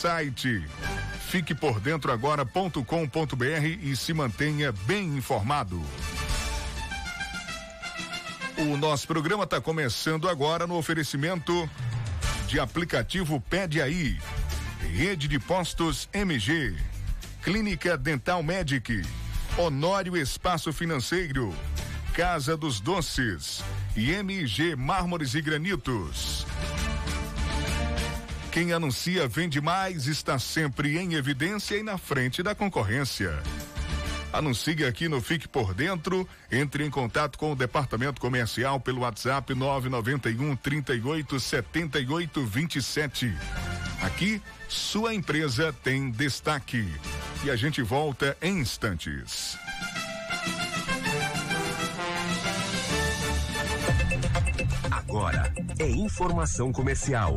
site. Fique por dentro agora.com.br e se mantenha bem informado. O nosso programa está começando agora no oferecimento de aplicativo Pede Aí, Rede de Postos MG, Clínica Dental Medic, Honório Espaço Financeiro, Casa dos Doces. E MG Mármores e Granitos. Quem anuncia vende mais, está sempre em evidência e na frente da concorrência. Anuncie aqui no Fique por Dentro. Entre em contato com o departamento comercial pelo WhatsApp 991 38 78 27. Aqui, sua empresa tem destaque. E a gente volta em instantes. Agora é informação comercial.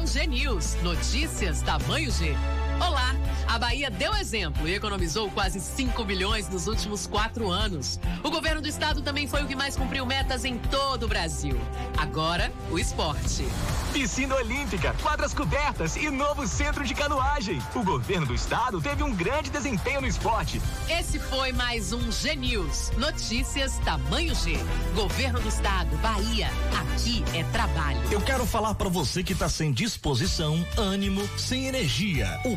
o G News. Notícias tamanho G. Olá! A Bahia deu exemplo e economizou quase 5 bilhões nos últimos quatro anos. O governo do estado também foi o que mais cumpriu metas em todo o Brasil. Agora, o esporte. Piscina Olímpica, quadras cobertas e novo centro de canoagem. O governo do estado teve um grande desempenho no esporte. Esse foi mais um G News. Notícias tamanho G. Governo do estado, Bahia. Aqui é trabalho. Eu quero falar para você que tá sem disposição, ânimo, sem energia. O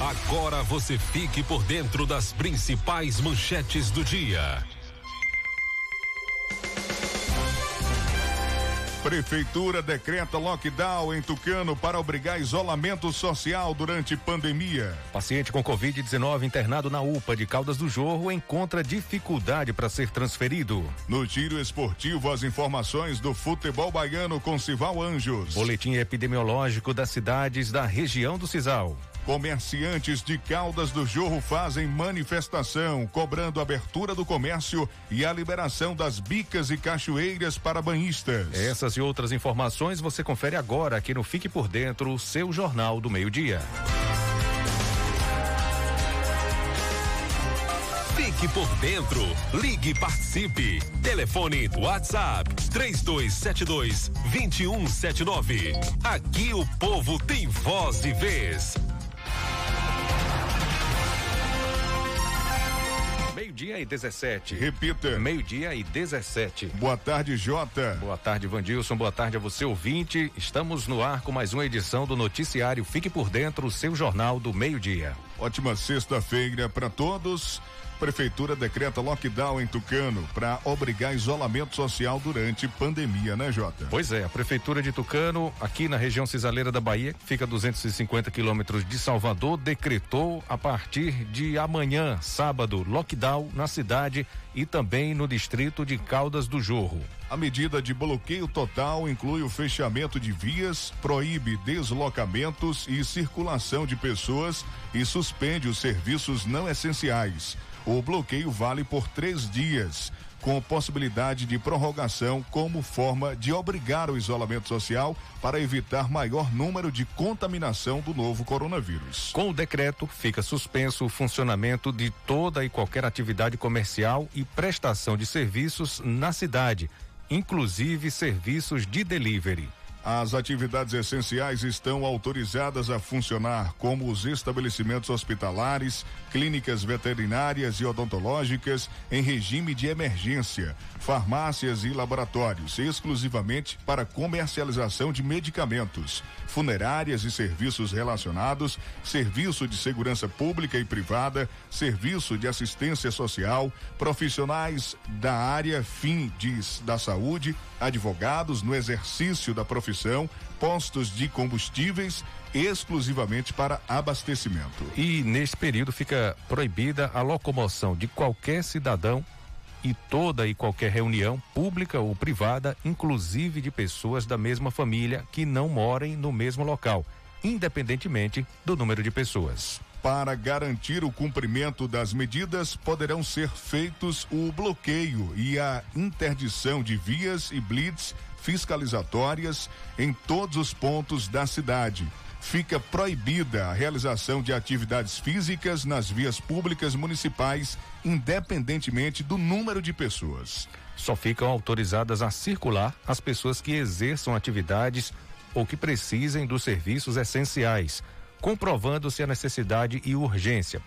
Agora você fique por dentro das principais manchetes do dia. Prefeitura decreta lockdown em Tucano para obrigar isolamento social durante pandemia. Paciente com Covid-19 internado na UPA de Caldas do Jorro encontra dificuldade para ser transferido. No tiro esportivo, as informações do futebol baiano com Cival Anjos. Boletim epidemiológico das cidades da região do Cisal. Comerciantes de Caldas do Jorro fazem manifestação cobrando abertura do comércio e a liberação das bicas e cachoeiras para banhistas. Essas e outras informações você confere agora aqui no Fique por Dentro, o seu Jornal do Meio-Dia. Fique por dentro. Ligue e participe. Telefone WhatsApp 3272 2179. Aqui o povo tem voz e vez. Meio-dia e 17. Repita. Meio-dia e 17. Boa tarde, Jota. Boa tarde, Vandilson. Boa tarde a você, ouvinte. Estamos no ar com mais uma edição do Noticiário Fique por Dentro, o seu jornal do meio-dia. Ótima sexta-feira para todos. Prefeitura decreta lockdown em Tucano para obrigar isolamento social durante pandemia, né, Jota? Pois é, a Prefeitura de Tucano, aqui na região cisaleira da Bahia, que fica a 250 quilômetros de Salvador, decretou a partir de amanhã, sábado, lockdown na cidade e também no distrito de Caldas do Jorro. A medida de bloqueio total inclui o fechamento de vias, proíbe deslocamentos e circulação de pessoas e suspende os serviços não essenciais. O bloqueio vale por três dias, com possibilidade de prorrogação como forma de obrigar o isolamento social para evitar maior número de contaminação do novo coronavírus. Com o decreto, fica suspenso o funcionamento de toda e qualquer atividade comercial e prestação de serviços na cidade, inclusive serviços de delivery. As atividades essenciais estão autorizadas a funcionar, como os estabelecimentos hospitalares, clínicas veterinárias e odontológicas em regime de emergência, farmácias e laboratórios, exclusivamente para comercialização de medicamentos, funerárias e serviços relacionados, serviço de segurança pública e privada, serviço de assistência social, profissionais da área fim de, da saúde, advogados no exercício da profissão, postos de combustíveis exclusivamente para abastecimento. E neste período fica proibida a locomoção de qualquer cidadão e toda e qualquer reunião pública ou privada, inclusive de pessoas da mesma família que não morem no mesmo local, independentemente do número de pessoas. Para garantir o cumprimento das medidas, poderão ser feitos o bloqueio e a interdição de vias e blitz fiscalizatórias em todos os pontos da cidade. Fica proibida a realização de atividades físicas nas vias públicas municipais, independentemente do número de pessoas. Só ficam autorizadas a circular as pessoas que exerçam atividades ou que precisem dos serviços essenciais, comprovando-se a necessidade e urgência,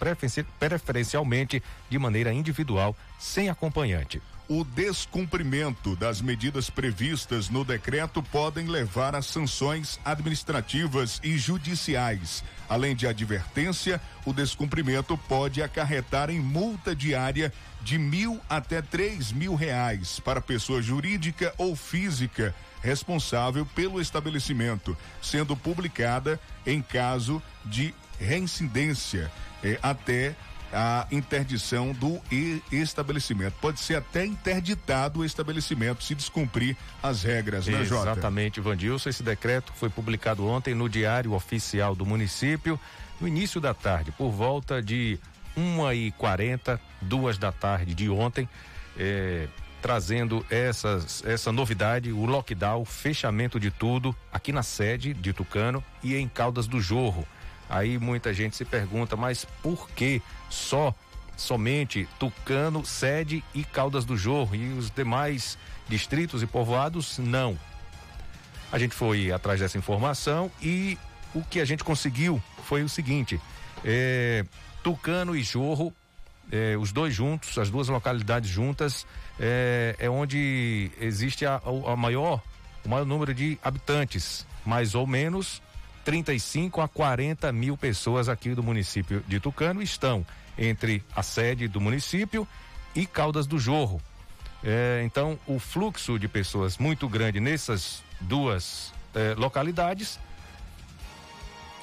preferencialmente de maneira individual, sem acompanhante o descumprimento das medidas previstas no decreto podem levar a sanções administrativas e judiciais. Além de advertência, o descumprimento pode acarretar em multa diária de mil até três mil reais para pessoa jurídica ou física responsável pelo estabelecimento, sendo publicada em caso de reincidência eh, até a interdição do estabelecimento. Pode ser até interditado o estabelecimento se descumprir as regras, né, Jota? Exatamente, Vandilson. Esse decreto foi publicado ontem no Diário Oficial do município, no início da tarde, por volta de uma e quarenta, duas da tarde de ontem, eh, trazendo essas, essa novidade, o lockdown, fechamento de tudo aqui na sede de Tucano e em Caldas do Jorro. Aí muita gente se pergunta, mas por que só somente Tucano, Sede e Caldas do Jorro e os demais distritos e povoados não? A gente foi atrás dessa informação e o que a gente conseguiu foi o seguinte: é, Tucano e Jorro, é, os dois juntos, as duas localidades juntas, é, é onde existe a, a maior, o maior número de habitantes, mais ou menos 35 a 40 mil pessoas aqui do município de Tucano estão entre a sede do município e Caldas do Jorro. É, então, o fluxo de pessoas muito grande nessas duas é, localidades,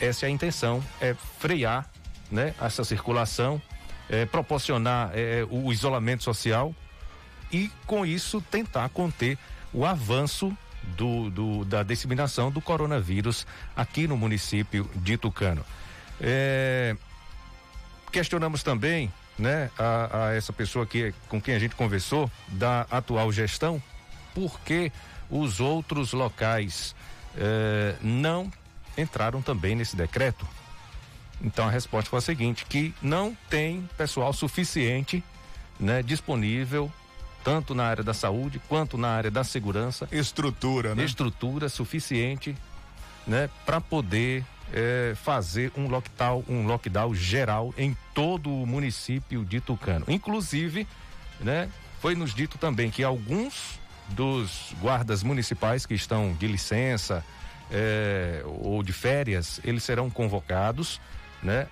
essa é a intenção, é frear né, essa circulação, é, proporcionar é, o isolamento social e, com isso, tentar conter o avanço do, do, da disseminação do coronavírus aqui no município de Tucano. É, questionamos também, né, a, a, essa pessoa que, com quem a gente conversou da atual gestão, por que os outros locais é, não entraram também nesse decreto? Então a resposta foi a seguinte: que não tem pessoal suficiente né, disponível tanto na área da saúde quanto na área da segurança. Estrutura, né? Estrutura suficiente, né, para poder é, fazer um lockdown, um lockdown geral em todo o município de Tucano. Inclusive, né, foi nos dito também que alguns dos guardas municipais que estão de licença é, ou de férias, eles serão convocados, né,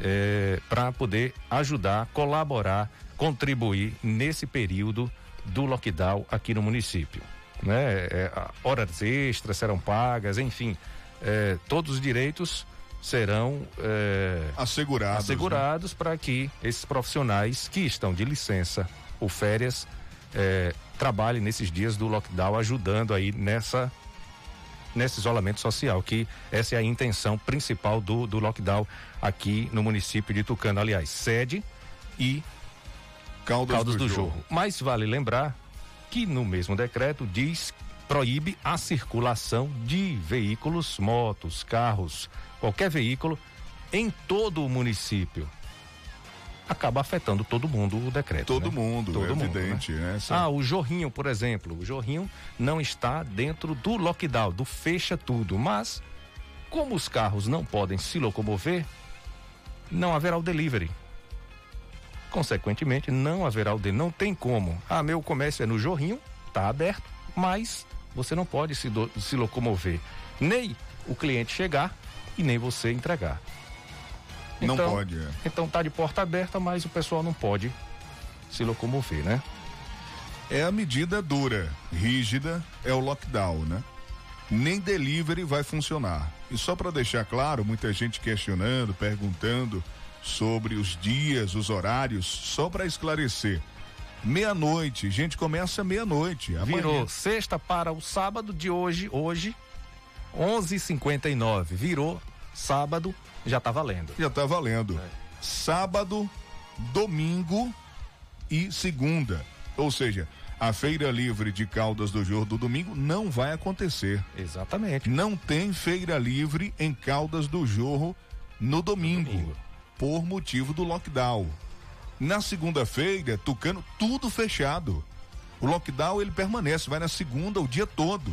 é, para poder ajudar, colaborar, contribuir nesse período do lockdown aqui no município. Né? É, horas extras serão pagas, enfim, é, todos os direitos serão é, assegurados, assegurados né? para que esses profissionais que estão de licença ou férias é, trabalhem nesses dias do lockdown, ajudando aí nessa nesse isolamento social, que essa é a intenção principal do, do lockdown aqui no município de Tucano, aliás, sede e Caldas, Caldas do, do Jorro. Mas vale lembrar que no mesmo decreto diz proíbe a circulação de veículos, motos, carros, qualquer veículo em todo o município. Acaba afetando todo mundo o decreto. Todo né? mundo, todo é mundo, evidente. Né? Essa... Ah, o Jorrinho, por exemplo. O Jorrinho não está dentro do lockdown, do fecha tudo. Mas, como os carros não podem se locomover, não haverá o delivery. Consequentemente, não haverá o delivery. Não tem como. Ah, meu comércio é no Jorrinho, está aberto, mas você não pode se, do, se locomover. Nem o cliente chegar e nem você entregar. Então, não pode. É. Então tá de porta aberta, mas o pessoal não pode se locomover, né? É a medida dura, rígida, é o lockdown, né? Nem delivery vai funcionar. E só para deixar claro, muita gente questionando, perguntando sobre os dias, os horários, só para esclarecer. Meia-noite, gente começa meia-noite. Virou sexta para o sábado de hoje, hoje, 11:59. Virou sábado, já tá valendo. Já tá valendo. É. Sábado, domingo e segunda. Ou seja, a feira livre de Caldas do Jorro do domingo não vai acontecer. Exatamente. Não tem feira livre em Caldas do Jorro no domingo, no domingo. Por motivo do lockdown. Na segunda-feira, Tucano, tudo fechado. O lockdown ele permanece, vai na segunda o dia todo.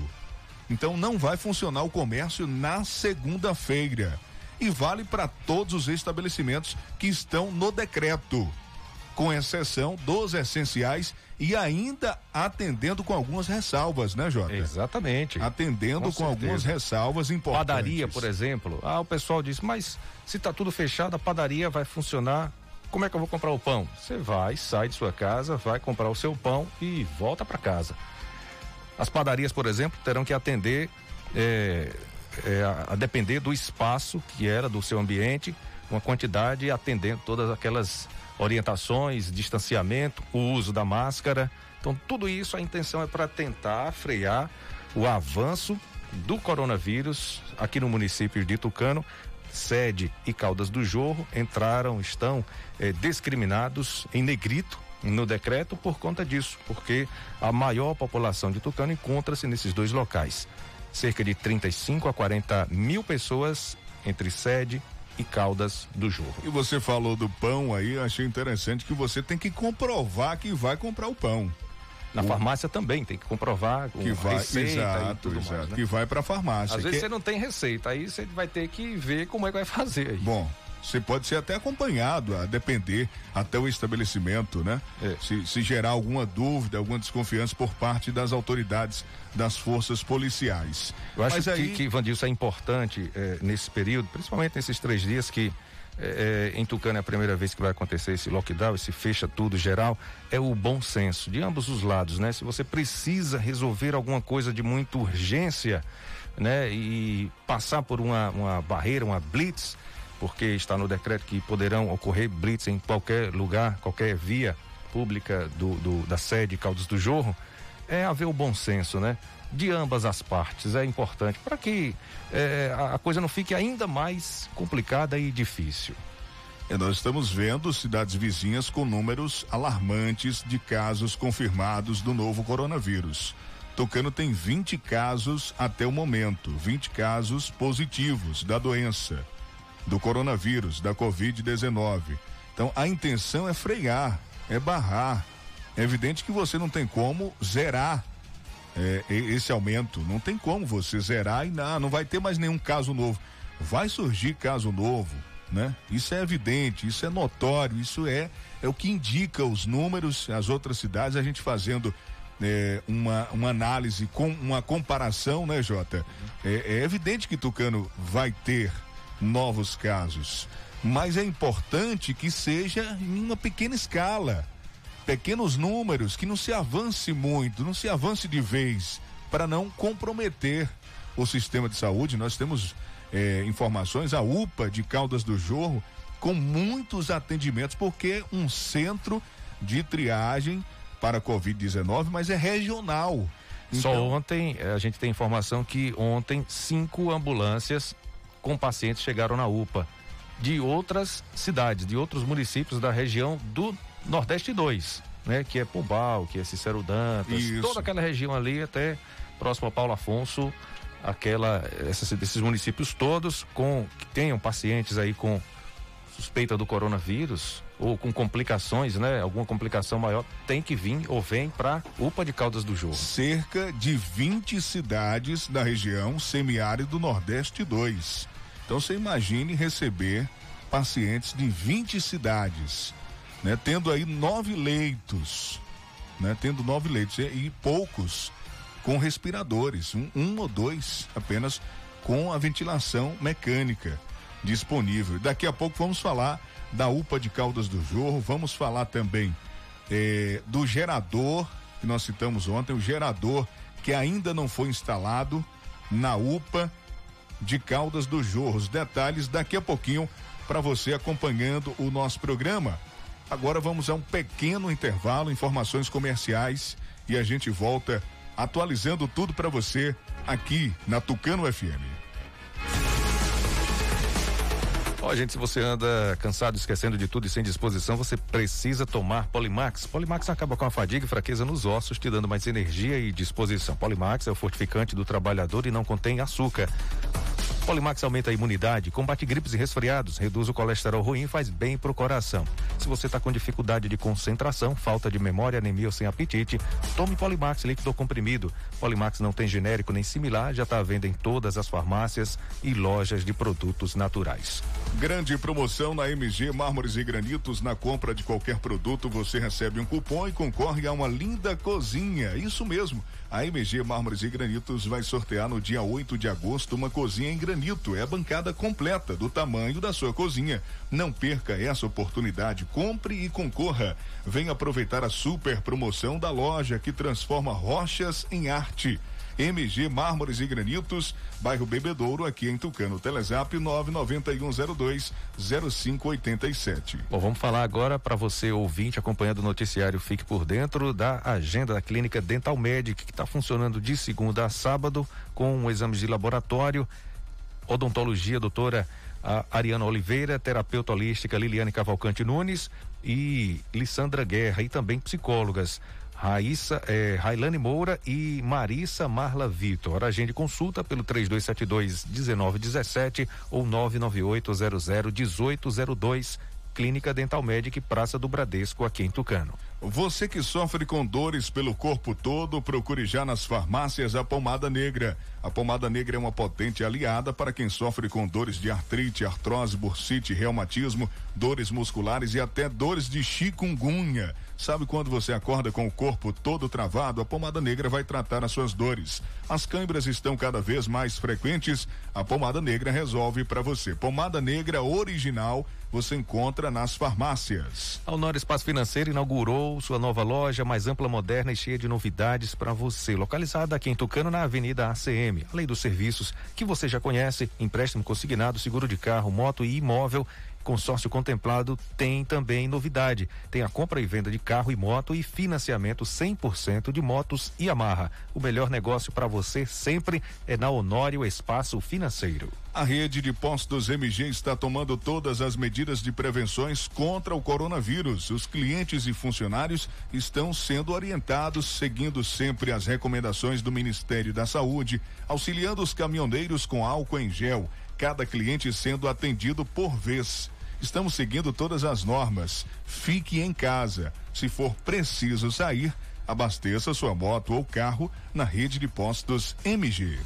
Então não vai funcionar o comércio na segunda-feira. E vale para todos os estabelecimentos que estão no decreto, com exceção dos essenciais e ainda atendendo com algumas ressalvas, né, Jota? Exatamente. Atendendo com, com algumas ressalvas importantes. Padaria, por exemplo. Ah, o pessoal diz, mas se está tudo fechado, a padaria vai funcionar como é que eu vou comprar o pão? Você vai, sai de sua casa, vai comprar o seu pão e volta para casa. As padarias, por exemplo, terão que atender é, é, a, a, depender do espaço que era do seu ambiente, uma quantidade atendendo todas aquelas orientações, distanciamento, o uso da máscara. Então, tudo isso a intenção é para tentar frear o avanço do coronavírus aqui no município de Tucano, sede e Caldas do Jorro entraram, estão eh, discriminados em negrito no decreto por conta disso, porque a maior população de Tucano encontra-se nesses dois locais. Cerca de 35 a 40 mil pessoas entre sede e Caldas do Jorro. E você falou do pão aí, achei interessante que você tem que comprovar que vai comprar o pão. Na o... farmácia também tem que comprovar que vai, receita exato, exato, mais, né? que vai para farmácia. Às vezes você não tem receita, aí você vai ter que ver como é que vai fazer. Aí. Bom, você pode ser até acompanhado, a depender até o estabelecimento, né? É. Se, se, gerar alguma dúvida, alguma desconfiança por parte das autoridades das forças policiais. Eu acho Mas que, aí... que, Vandilson, é importante é, nesse período, principalmente nesses três dias que é, é, em Tucano é a primeira vez que vai acontecer esse lockdown, esse fecha tudo geral, é o bom senso de ambos os lados, né? Se você precisa resolver alguma coisa de muita urgência, né? E passar por uma, uma barreira, uma blitz, porque está no decreto que poderão ocorrer blitz em qualquer lugar, qualquer via pública do, do da sede Caldas do Jorro, é haver o bom senso, né? de ambas as partes é importante para que é, a coisa não fique ainda mais complicada e difícil. E nós estamos vendo cidades vizinhas com números alarmantes de casos confirmados do novo coronavírus. Tocano tem 20 casos até o momento, 20 casos positivos da doença, do coronavírus, da Covid-19. Então a intenção é frear é barrar. É evidente que você não tem como zerar é, esse aumento. Não tem como você zerar e não, não vai ter mais nenhum caso novo. Vai surgir caso novo, né? Isso é evidente, isso é notório, isso é é o que indica os números, as outras cidades, a gente fazendo é, uma, uma análise com uma comparação, né, Jota? É, é evidente que Tucano vai ter novos casos, mas é importante que seja em uma pequena escala, pequenos números, que não se avance muito, não se avance de vez, para não comprometer o sistema de saúde. Nós temos é, informações, a UPA de Caldas do Jorro, com muitos atendimentos, porque um centro de triagem para a Covid-19, mas é regional. Então... Só ontem, eh, a gente tem informação que ontem cinco ambulâncias com pacientes chegaram na UPA de outras cidades, de outros municípios da região do Nordeste 2, né? Que é Pombal, que é Cicero Dantas, Isso. toda aquela região ali até próximo a Paulo Afonso, aquela, essas, esses municípios todos com que tenham pacientes aí com suspeita do coronavírus ou com complicações, né? Alguma complicação maior, tem que vir ou vem para UPA de Caldas do Jorro. Cerca de 20 cidades da região semiárido Nordeste 2. Então você imagine receber pacientes de 20 cidades, né? Tendo aí nove leitos, né? Tendo nove leitos e, e poucos com respiradores, um, um ou dois apenas com a ventilação mecânica disponível. Daqui a pouco vamos falar da UPA de Caldas do Jorro, vamos falar também eh, do gerador que nós citamos ontem, o gerador que ainda não foi instalado na UPA de Caldas do Jorro. Detalhes daqui a pouquinho para você acompanhando o nosso programa. Agora vamos a um pequeno intervalo, informações comerciais e a gente volta atualizando tudo para você aqui na Tucano FM. Ó, gente, se você anda cansado, esquecendo de tudo e sem disposição, você precisa tomar Polimax. Polimax acaba com a fadiga e fraqueza nos ossos, te dando mais energia e disposição. Polimax é o fortificante do trabalhador e não contém açúcar. Polimax aumenta a imunidade, combate gripes e resfriados, reduz o colesterol ruim e faz bem pro coração. Se você está com dificuldade de concentração, falta de memória, anemia ou sem apetite, tome Polimax líquido comprimido. Polimax não tem genérico nem similar, já está à venda em todas as farmácias e lojas de produtos naturais. Grande promoção na MG Mármores e Granitos. Na compra de qualquer produto, você recebe um cupom e concorre a uma linda cozinha. Isso mesmo. A MG Mármores e Granitos vai sortear no dia 8 de agosto uma cozinha em granito. É a bancada completa do tamanho da sua cozinha. Não perca essa oportunidade. Compre e concorra. Venha aproveitar a super promoção da loja que transforma rochas em arte. MG Mármores e Granitos, bairro Bebedouro, aqui em Tucano. Telezap 99102 0587. Bom, vamos falar agora para você ouvinte acompanhando o noticiário Fique por Dentro da agenda da Clínica Dental Medic, que está funcionando de segunda a sábado com exames de laboratório, odontologia, doutora a Ariana Oliveira, terapeuta holística Liliane Cavalcante Nunes e Lissandra Guerra e também psicólogas. Raíssa, é, Railane Moura e Marissa Marla Vitor. Agende consulta pelo 3272 1917 ou 998 00 1802 Clínica Dental Medic Praça do Bradesco, aqui em Tucano. Você que sofre com dores pelo corpo todo, procure já nas farmácias a pomada negra. A pomada negra é uma potente aliada para quem sofre com dores de artrite, artrose, bursite, reumatismo, dores musculares e até dores de chikungunya. Sabe quando você acorda com o corpo todo travado? A pomada negra vai tratar as suas dores. As câimbras estão cada vez mais frequentes. A pomada negra resolve para você. Pomada negra original você encontra nas farmácias. A Honor Espaço Financeiro inaugurou sua nova loja mais ampla, moderna e cheia de novidades para você. Localizada aqui em Tucano, na Avenida ACM. Além dos serviços que você já conhece, empréstimo consignado, seguro de carro, moto e imóvel consórcio contemplado tem também novidade. Tem a compra e venda de carro e moto e financiamento 100% de motos e amarra. O melhor negócio para você sempre é na Honório Espaço Financeiro. A rede de postos MG está tomando todas as medidas de prevenções contra o coronavírus. Os clientes e funcionários estão sendo orientados, seguindo sempre as recomendações do Ministério da Saúde, auxiliando os caminhoneiros com álcool em gel cada cliente sendo atendido por vez. Estamos seguindo todas as normas. Fique em casa. Se for preciso sair, abasteça sua moto ou carro na rede de postos MG.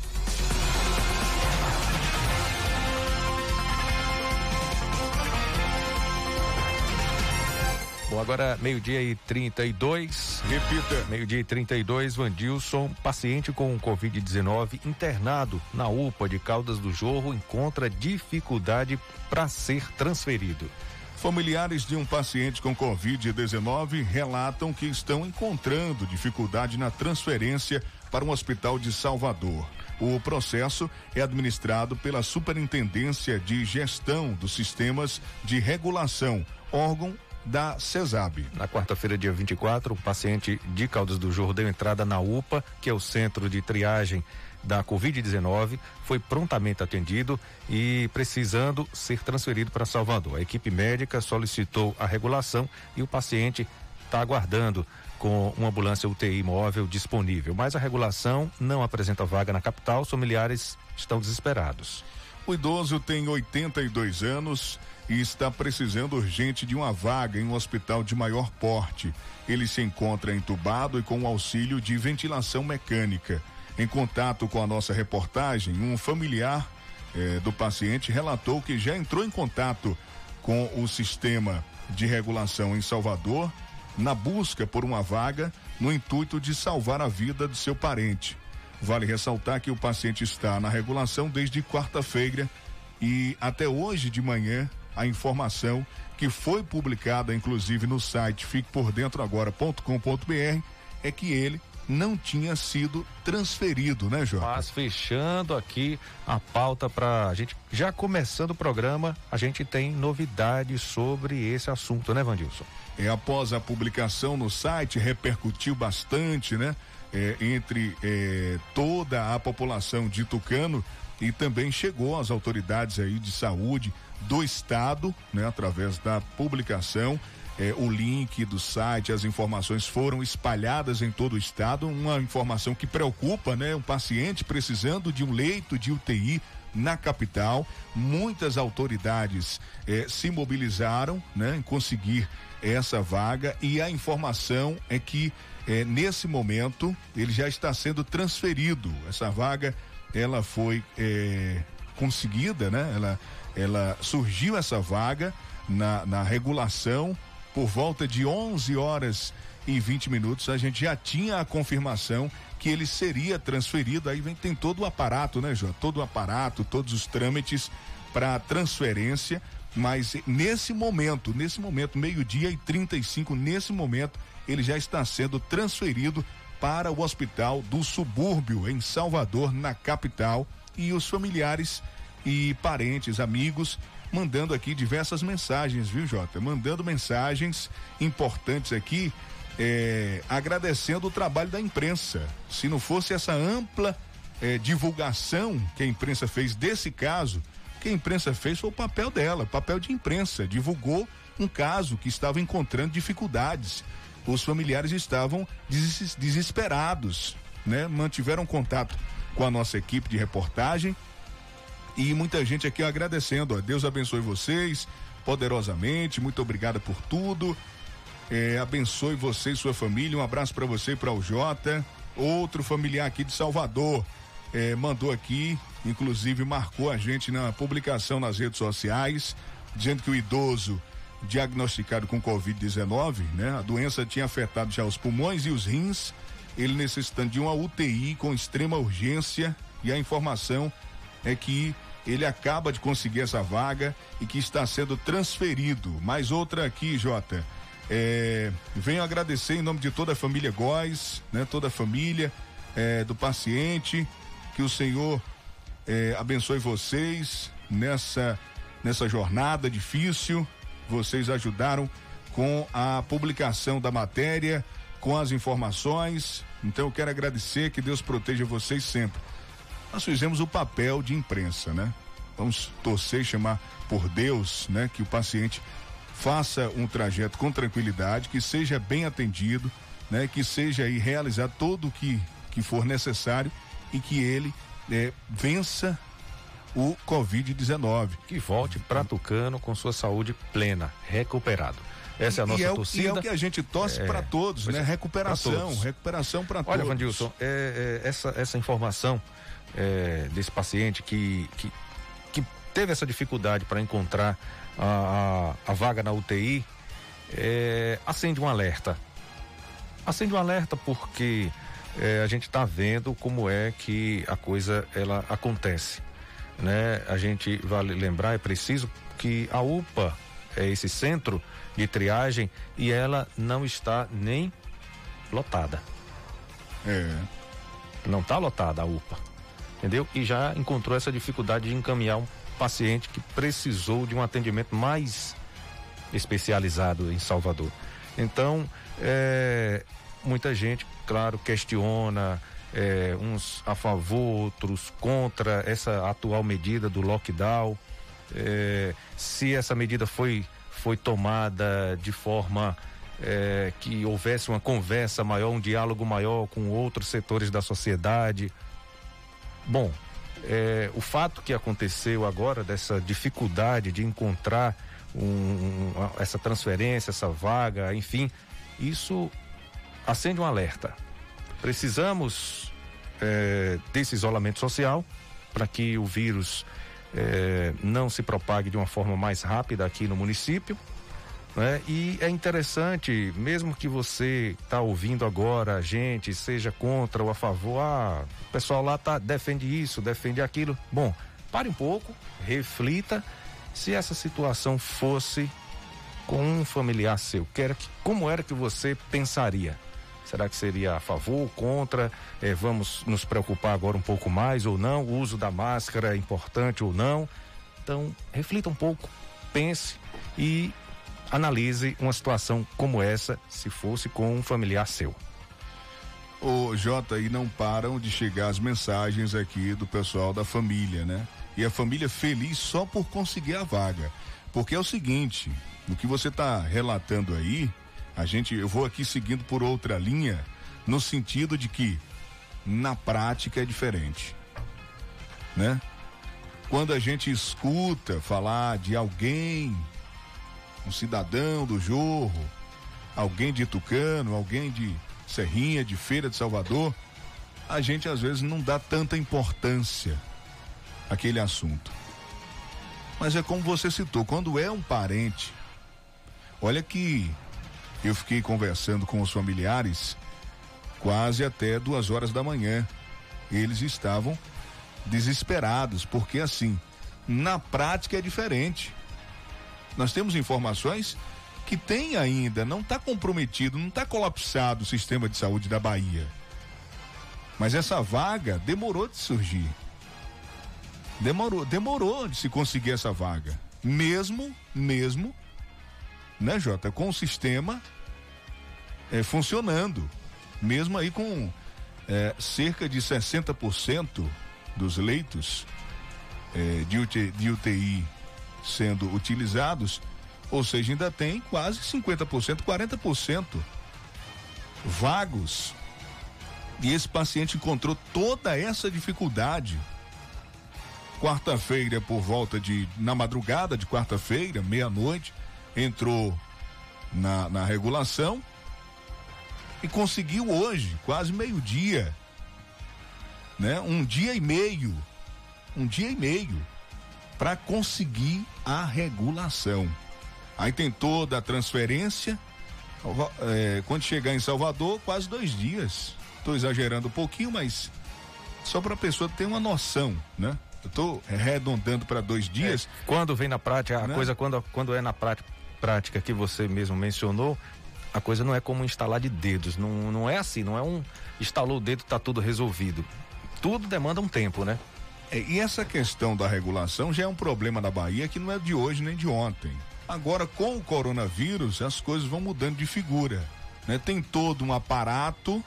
Bom, agora meio-dia e 32. Repita. Meio-dia e 32, Vandilson, paciente com Covid-19 internado na UPA de Caldas do Jorro, encontra dificuldade para ser transferido. Familiares de um paciente com Covid-19 relatam que estão encontrando dificuldade na transferência para um hospital de Salvador. O processo é administrado pela Superintendência de Gestão dos Sistemas de Regulação, órgão da CESAB. Na quarta-feira, dia 24, o paciente de Caldas do Jorro deu entrada na UPA, que é o centro de triagem da Covid-19, foi prontamente atendido e precisando ser transferido para Salvador. A equipe médica solicitou a regulação e o paciente está aguardando com uma ambulância UTI móvel disponível. Mas a regulação não apresenta vaga na capital, os familiares estão desesperados. O idoso tem 82 anos e está precisando urgente de uma vaga em um hospital de maior porte. Ele se encontra entubado e com auxílio de ventilação mecânica. Em contato com a nossa reportagem, um familiar eh, do paciente relatou que já entrou em contato com o sistema de regulação em Salvador na busca por uma vaga no intuito de salvar a vida do seu parente. Vale ressaltar que o paciente está na regulação desde quarta-feira e até hoje de manhã a informação que foi publicada inclusive no site fiquepordentroagora.com.br é que ele não tinha sido transferido, né, Jorge? Mas fechando aqui a pauta para a gente, já começando o programa, a gente tem novidades sobre esse assunto, né, Vandilson? É, após a publicação no site, repercutiu bastante, né? É, entre é, toda a população de Tucano e também chegou às autoridades aí de saúde do estado, né? Através da publicação é, o link do site, as informações foram espalhadas em todo o estado. Uma informação que preocupa, né? Um paciente precisando de um leito de UTI na capital. Muitas autoridades é, se mobilizaram, né? Em conseguir essa vaga e a informação é que é, nesse momento ele já está sendo transferido. Essa vaga, ela foi é, conseguida, né? Ela, ela surgiu essa vaga na, na regulação por volta de 11 horas e 20 minutos, a gente já tinha a confirmação que ele seria transferido. Aí vem, tem todo o aparato, né, João? Todo o aparato, todos os trâmites para transferência. Mas nesse momento, nesse momento, meio-dia e 35, nesse momento, ele já está sendo transferido para o hospital do subúrbio em Salvador, na capital. E os familiares e parentes, amigos, mandando aqui diversas mensagens, viu, Jota? Mandando mensagens importantes aqui, é, agradecendo o trabalho da imprensa. Se não fosse essa ampla é, divulgação que a imprensa fez desse caso, que a imprensa fez foi o papel dela, papel de imprensa. Divulgou um caso que estava encontrando dificuldades. Os familiares estavam des desesperados, né? Mantiveram contato com a nossa equipe de reportagem e muita gente aqui agradecendo. Ó. Deus abençoe vocês poderosamente. Muito obrigada por tudo. É, abençoe você e sua família. Um abraço para você e para o Jota. Outro familiar aqui de Salvador é, mandou aqui, inclusive marcou a gente na publicação nas redes sociais, dizendo que o idoso diagnosticado com Covid-19, né? A doença tinha afetado já os pulmões e os rins, ele necessitando de uma UTI com extrema urgência e a informação é que ele acaba de conseguir essa vaga e que está sendo transferido. Mais outra aqui, Jota. É, venho agradecer em nome de toda a família Góes, né? Toda a família é, do paciente, que o Senhor é, abençoe vocês nessa nessa jornada difícil. Vocês ajudaram com a publicação da matéria, com as informações. Então eu quero agradecer que Deus proteja vocês sempre nós fizemos o papel de imprensa, né? Vamos torcer chamar por Deus, né? Que o paciente faça um trajeto com tranquilidade, que seja bem atendido, né? Que seja aí realizado todo o que, que for necessário e que ele é, vença o Covid-19. Que volte para Tucano com sua saúde plena, recuperado. Essa é a nossa e é, torcida. E é o que a gente torce é, para todos, né? É, recuperação, todos. recuperação para todos. Olha, Vandilson, é, é, essa, essa informação é, desse paciente que, que, que, teve essa dificuldade para encontrar a, a, a, vaga na UTI, é, acende um alerta. Acende um alerta porque a gente está vendo como é que a coisa ela acontece. Né? A gente vale lembrar, é preciso que a UPA, é esse centro, de triagem e ela não está nem lotada. É. Não está lotada a UPA. Entendeu? E já encontrou essa dificuldade de encaminhar um paciente que precisou de um atendimento mais especializado em Salvador. Então, é, muita gente, claro, questiona, é, uns a favor, outros contra essa atual medida do lockdown. É, se essa medida foi foi tomada de forma é, que houvesse uma conversa maior, um diálogo maior com outros setores da sociedade. Bom, o fato que aconteceu agora dessa dificuldade de encontrar um, essa transferência, essa vaga, enfim, isso acende um alerta. Precisamos é, desse isolamento social para que o vírus é, não se propague de uma forma mais rápida aqui no município. Né? E é interessante, mesmo que você está ouvindo agora a gente, seja contra ou a favor, ah, o pessoal lá tá, defende isso, defende aquilo. Bom, pare um pouco, reflita se essa situação fosse com um familiar seu, que era, como era que você pensaria? Será que seria a favor, ou contra? É, vamos nos preocupar agora um pouco mais ou não? O uso da máscara é importante ou não? Então, reflita um pouco, pense e analise uma situação como essa se fosse com um familiar seu. Ô Jota, e não param de chegar as mensagens aqui do pessoal da família, né? E a família feliz só por conseguir a vaga. Porque é o seguinte, o que você está relatando aí, a gente, eu vou aqui seguindo por outra linha, no sentido de que na prática é diferente, né? Quando a gente escuta falar de alguém, um cidadão do Jorro, alguém de Tucano, alguém de Serrinha, de Feira de Salvador, a gente às vezes não dá tanta importância àquele assunto. Mas é como você citou, quando é um parente, olha que eu fiquei conversando com os familiares quase até duas horas da manhã. Eles estavam desesperados, porque assim, na prática é diferente. Nós temos informações que tem ainda, não está comprometido, não está colapsado o sistema de saúde da Bahia. Mas essa vaga demorou de surgir. Demorou, demorou de se conseguir essa vaga. Mesmo, mesmo, né, Jota, com o sistema é, funcionando, mesmo aí com é, cerca de 60% dos leitos é, de, UTI, de UTI sendo utilizados, ou seja, ainda tem quase 50%, 40% vagos. E esse paciente encontrou toda essa dificuldade. Quarta-feira, por volta de. Na madrugada de quarta-feira, meia-noite, entrou na, na regulação e conseguiu hoje, quase meio-dia, né? Um dia e meio, um dia e meio para conseguir a regulação. Aí tem toda a transferência. É, quando chegar em Salvador, quase dois dias. Estou exagerando um pouquinho, mas só para a pessoa ter uma noção, né? Eu estou arredondando para dois dias. É, quando vem na prática, a né? coisa quando, quando é na prática, prática que você mesmo mencionou, a coisa não é como instalar de dedos, não, não é assim, não é um instalou o dedo tá tudo resolvido. Tudo demanda um tempo, né? É, e essa questão da regulação já é um problema na Bahia que não é de hoje nem de ontem. Agora, com o coronavírus, as coisas vão mudando de figura. Né? Tem todo um aparato,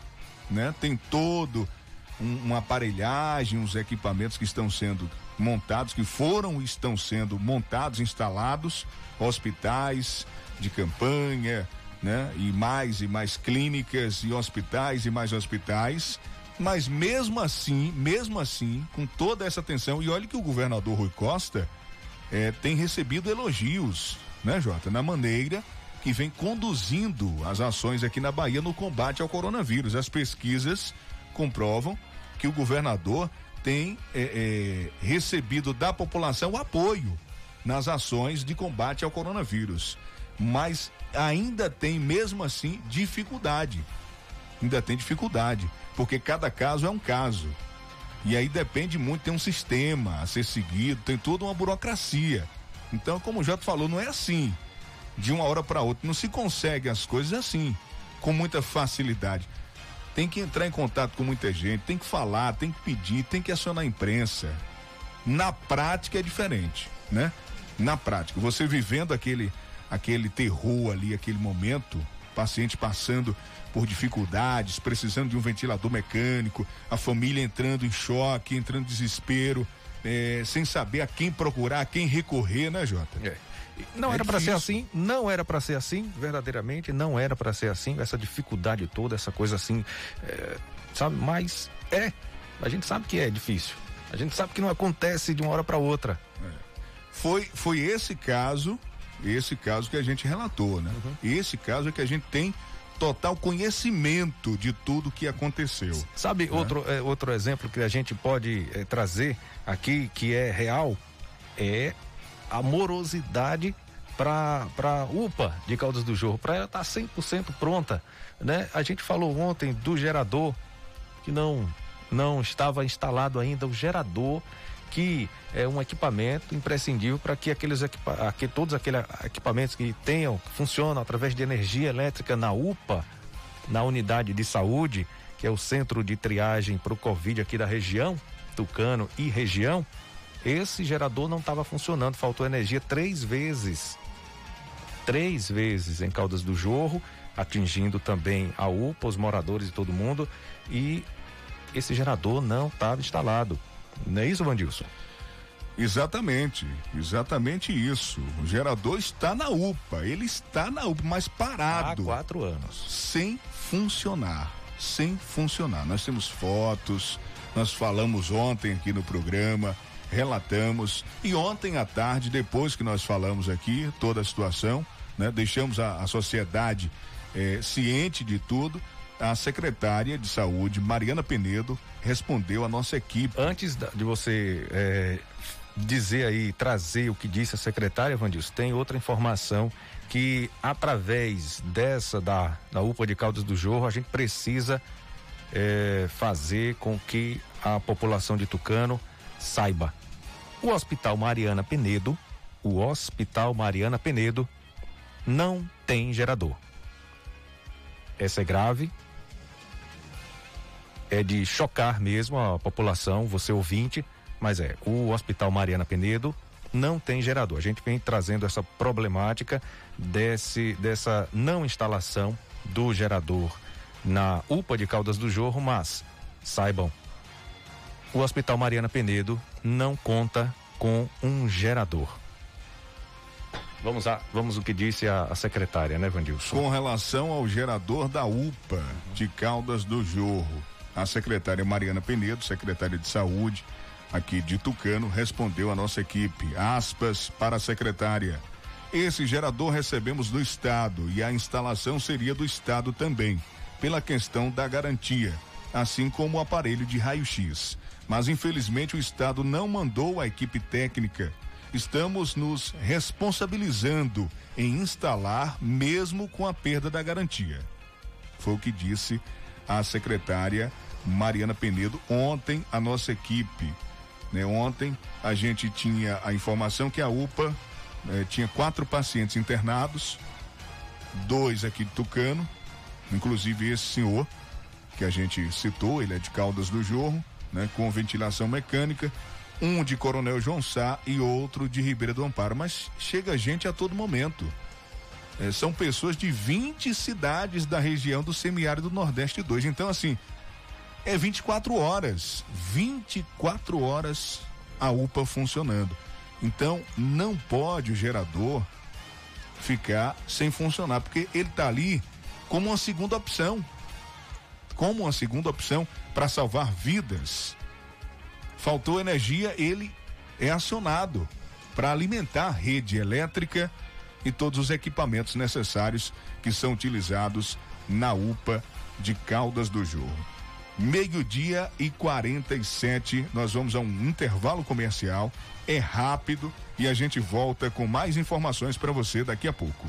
né? tem todo um, uma aparelhagem, uns equipamentos que estão sendo montados, que foram e estão sendo montados, instalados, hospitais de campanha, né? E mais e mais clínicas e hospitais e mais hospitais Mas mesmo assim, mesmo assim, com toda essa atenção, e olha que o governador Rui Costa é, tem recebido elogios, né, Jota? Na maneira que vem conduzindo as ações aqui na Bahia no combate ao coronavírus. As pesquisas comprovam que o governador tem é, é, recebido da população apoio nas ações de combate ao coronavírus. Mas ainda tem, mesmo assim, dificuldade. Ainda tem dificuldade porque cada caso é um caso. E aí depende muito, tem um sistema a ser seguido, tem toda uma burocracia. Então, como o Jato falou, não é assim, de uma hora para outra. Não se consegue as coisas assim, com muita facilidade. Tem que entrar em contato com muita gente, tem que falar, tem que pedir, tem que acionar a imprensa. Na prática é diferente, né? Na prática, você vivendo aquele aquele terror ali, aquele momento, paciente passando por dificuldades, precisando de um ventilador mecânico, a família entrando em choque, entrando em desespero, é, sem saber a quem procurar, a quem recorrer, né, Jota? É. Não é era para ser assim, não era para ser assim, verdadeiramente, não era para ser assim, essa dificuldade toda, essa coisa assim, é, sabe? Mas é, a gente sabe que é difícil, a gente sabe que não acontece de uma hora para outra. É. Foi, foi esse caso, esse caso que a gente relatou, né? Uhum. Esse caso é que a gente tem total conhecimento de tudo que aconteceu. Sabe né? outro, é, outro exemplo que a gente pode é, trazer aqui, que é real, é a morosidade para UPA de Caldas do Jorro, para ela estar tá 100% pronta. Né? A gente falou ontem do gerador, que não, não estava instalado ainda, o gerador que é um equipamento imprescindível para que aqueles que todos aqueles equipamentos que tenham, que funcionam através de energia elétrica na UPA, na unidade de saúde, que é o centro de triagem para o Covid aqui da região, Tucano e região, esse gerador não estava funcionando, faltou energia três vezes. Três vezes em Caldas do Jorro, atingindo também a UPA, os moradores e todo mundo, e esse gerador não estava instalado. Não é isso, Vandilson? Exatamente, exatamente isso. O gerador está na UPA, ele está na UPA, mas parado. Há quatro anos. Sem funcionar, sem funcionar. Nós temos fotos, nós falamos ontem aqui no programa, relatamos, e ontem à tarde, depois que nós falamos aqui, toda a situação, né? Deixamos a, a sociedade eh, ciente de tudo, a secretária de saúde, Mariana Penedo, respondeu à nossa equipe. Antes de você é, dizer aí, trazer o que disse a secretária, Vandilson, tem outra informação que através dessa da, da UPA de Caldas do Jorro, a gente precisa é, fazer com que a população de Tucano saiba. O Hospital Mariana Penedo, o Hospital Mariana Penedo, não tem gerador. Essa é grave, é de chocar mesmo a população, você ouvinte, mas é, o Hospital Mariana Penedo não tem gerador. A gente vem trazendo essa problemática desse, dessa não instalação do gerador na UPA de Caldas do Jorro, mas saibam, o Hospital Mariana Penedo não conta com um gerador. Vamos a, vamos o que disse a, a secretária, né, Vandilson? Com relação ao gerador da UPA de Caldas do Jorro, a secretária Mariana Penedo, secretária de Saúde aqui de Tucano, respondeu à nossa equipe. Aspas para a secretária. Esse gerador recebemos do Estado e a instalação seria do Estado também, pela questão da garantia, assim como o aparelho de raio-x. Mas infelizmente o Estado não mandou a equipe técnica. Estamos nos responsabilizando em instalar, mesmo com a perda da garantia. Foi o que disse a secretária Mariana Penedo. Ontem, a nossa equipe, né? Ontem a gente tinha a informação que a UPA né, tinha quatro pacientes internados, dois aqui de Tucano, inclusive esse senhor que a gente citou, ele é de Caldas do Jorro, né? Com ventilação mecânica, um de Coronel João Sá e outro de Ribeira do Amparo, mas chega gente a todo momento. É, são pessoas de 20 cidades da região do semiárido Nordeste 2. Então, assim, é 24 horas. 24 horas a UPA funcionando. Então, não pode o gerador ficar sem funcionar, porque ele está ali como uma segunda opção. Como uma segunda opção para salvar vidas. Faltou energia, ele é acionado para alimentar a rede elétrica e todos os equipamentos necessários que são utilizados na UPA de Caldas do Jorro. Meio-dia e 47, nós vamos a um intervalo comercial. É rápido e a gente volta com mais informações para você daqui a pouco.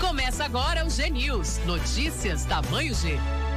Começa agora o G News. Notícias tamanho G.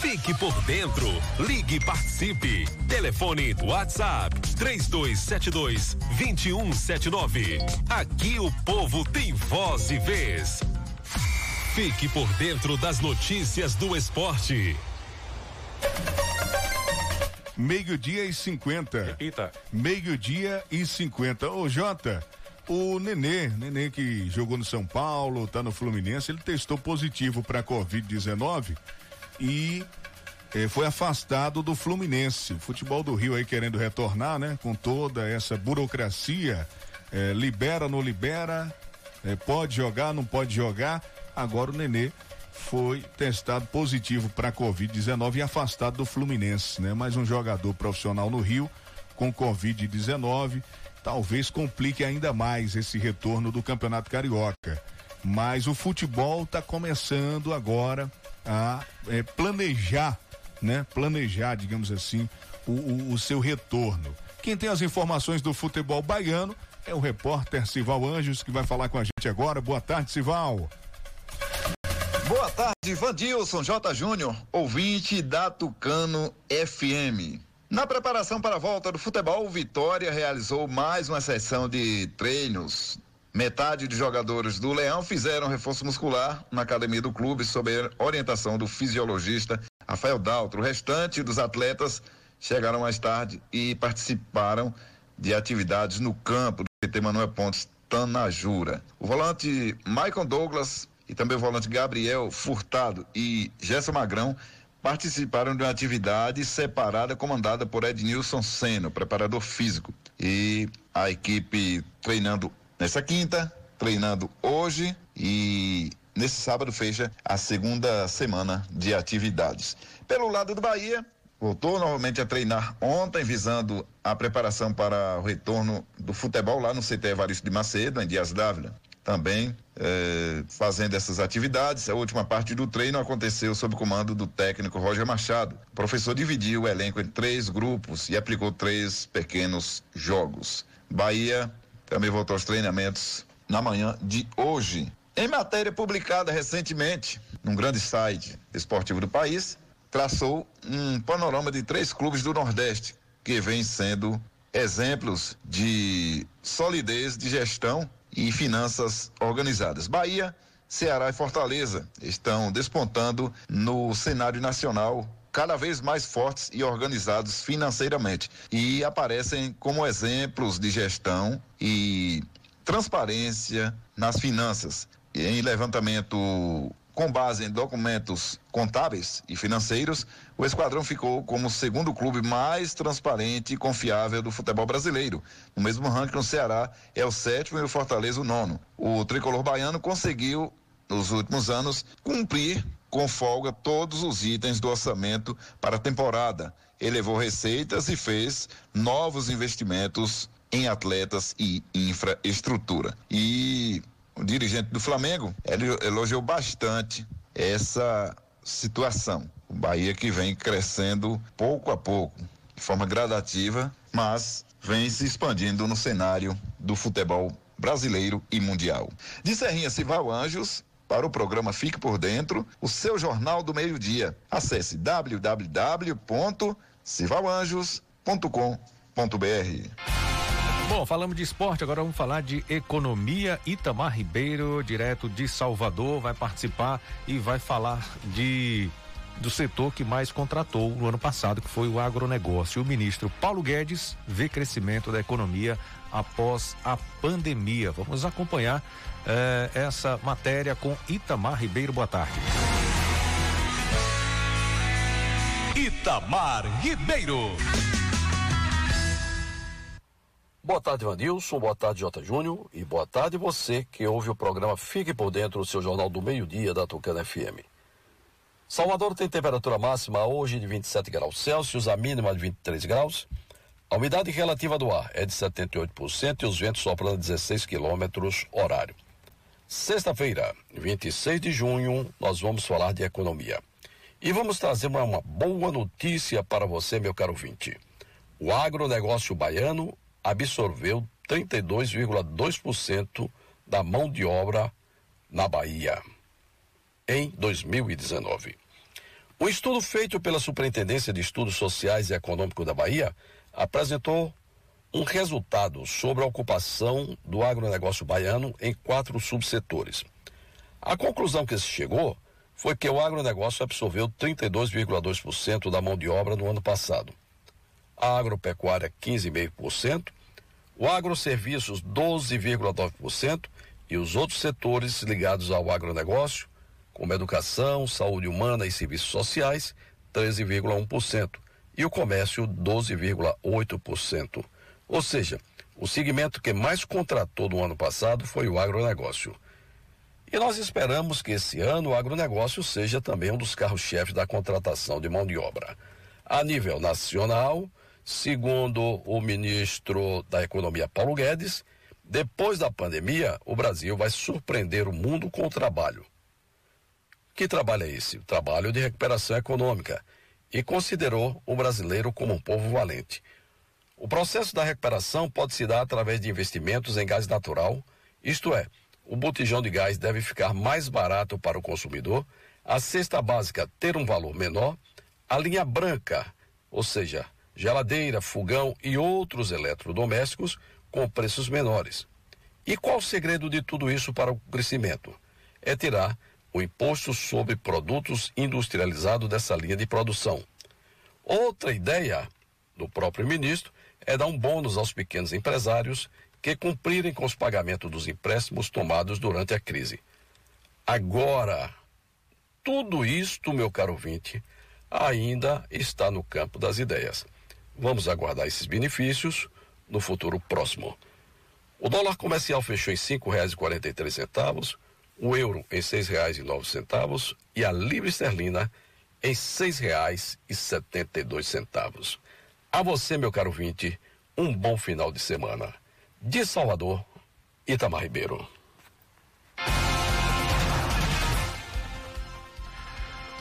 Fique por dentro. Ligue e participe. Telefone do WhatsApp 3272 2179. Aqui o povo tem voz e vez. Fique por dentro das notícias do esporte. Meio-dia e 50. Repita. Meio-dia e 50. Ô, Jota, o Nenê, Nenê que jogou no São Paulo, tá no Fluminense, ele testou positivo para Covid-19 e eh, foi afastado do Fluminense. O futebol do Rio aí querendo retornar, né? Com toda essa burocracia, eh, libera, não libera, eh, pode jogar, não pode jogar. Agora o Nenê foi testado positivo para Covid-19 e afastado do Fluminense, né? Mais um jogador profissional no Rio com Covid-19. Talvez complique ainda mais esse retorno do Campeonato Carioca. Mas o futebol está começando agora a é, planejar, né? Planejar, digamos assim, o, o, o seu retorno. Quem tem as informações do futebol baiano é o repórter Sival Anjos, que vai falar com a gente agora. Boa tarde, Sival. Boa tarde, Vandilson J. Júnior, ouvinte da Tucano FM. Na preparação para a volta do futebol, o Vitória realizou mais uma sessão de treinos. Metade dos jogadores do Leão fizeram reforço muscular na academia do clube sob orientação do fisiologista Rafael Daltro. O restante dos atletas chegaram mais tarde e participaram de atividades no campo do PT Manuel Pontes Tanajura. O volante Michael Douglas e também o volante Gabriel Furtado e Gerson Magrão participaram de uma atividade separada comandada por Ednilson Seno, preparador físico. E a equipe treinando nessa quinta, treinando hoje e nesse sábado fecha a segunda semana de atividades. Pelo lado do Bahia, voltou novamente a treinar ontem, visando a preparação para o retorno do futebol lá no CT Evaristo de Macedo, em Dias Dávila. Também eh, fazendo essas atividades. A última parte do treino aconteceu sob o comando do técnico Roger Machado. O professor dividiu o elenco em três grupos e aplicou três pequenos jogos. Bahia também voltou aos treinamentos na manhã de hoje. Em matéria publicada recentemente num grande site esportivo do país, traçou um panorama de três clubes do Nordeste que vêm sendo exemplos de solidez de gestão e finanças organizadas. Bahia, Ceará e Fortaleza estão despontando no cenário nacional cada vez mais fortes e organizados financeiramente e aparecem como exemplos de gestão e transparência nas finanças. Em levantamento com base em documentos contábeis e financeiros, o Esquadrão ficou como o segundo clube mais transparente e confiável do futebol brasileiro. No mesmo ranking, o Ceará é o sétimo e o Fortaleza o nono. O tricolor baiano conseguiu, nos últimos anos, cumprir com folga todos os itens do orçamento para a temporada. Elevou receitas e fez novos investimentos em atletas e infraestrutura. E o dirigente do Flamengo, elogiou bastante essa situação. O Bahia que vem crescendo pouco a pouco, de forma gradativa, mas vem se expandindo no cenário do futebol brasileiro e mundial. De Serrinha Cival Anjos, para o programa Fique por Dentro, o seu jornal do meio-dia. Acesse www.civalanjos.com.br. Bom, falamos de esporte, agora vamos falar de economia. Itamar Ribeiro, direto de Salvador, vai participar e vai falar de do setor que mais contratou no ano passado, que foi o agronegócio. O ministro Paulo Guedes vê crescimento da economia após a pandemia. Vamos acompanhar eh, essa matéria com Itamar Ribeiro. Boa tarde. Itamar Ribeiro. Boa tarde, Vandilson. Boa tarde, Jota Júnior. E boa tarde você que ouve o programa Fique por Dentro, o seu jornal do meio-dia da Tucana FM. Salvador tem temperatura máxima hoje de 27 graus Celsius, a mínima de 23 graus. A umidade relativa do ar é de 78% e os ventos sopram 16 quilômetros horário. Sexta-feira, 26 de junho, nós vamos falar de economia. E vamos trazer uma, uma boa notícia para você, meu caro vinte. O agronegócio baiano absorveu 32,2% da mão de obra na Bahia em 2019. Um estudo feito pela Superintendência de Estudos Sociais e Econômicos da Bahia apresentou um resultado sobre a ocupação do agronegócio baiano em quatro subsetores. A conclusão que se chegou foi que o agronegócio absorveu 32,2% da mão de obra no ano passado. A agropecuária, 15,5%, o agroserviços 12,9% e os outros setores ligados ao agronegócio, como educação, saúde humana e serviços sociais, 13,1%, e o comércio 12,8%. Ou seja, o segmento que mais contratou no ano passado foi o agronegócio. E nós esperamos que esse ano o agronegócio seja também um dos carros-chefes da contratação de mão de obra. A nível nacional, Segundo o ministro da Economia Paulo Guedes, depois da pandemia, o Brasil vai surpreender o mundo com o trabalho. Que trabalho é esse? O trabalho de recuperação econômica. E considerou o brasileiro como um povo valente. O processo da recuperação pode se dar através de investimentos em gás natural, isto é, o botijão de gás deve ficar mais barato para o consumidor, a cesta básica ter um valor menor, a linha branca, ou seja, geladeira, fogão e outros eletrodomésticos com preços menores. E qual o segredo de tudo isso para o crescimento? É tirar o imposto sobre produtos industrializados dessa linha de produção. Outra ideia do próprio ministro é dar um bônus aos pequenos empresários que cumprirem com os pagamentos dos empréstimos tomados durante a crise. Agora, tudo isto, meu caro ouvinte, ainda está no campo das ideias. Vamos aguardar esses benefícios no futuro próximo. O dólar comercial fechou em R$ 5,43 o euro em seis reais e nove centavos e a libra esterlina em seis reais e setenta e dois centavos. A você, meu caro vinte, um bom final de semana. De Salvador, Itamar Ribeiro.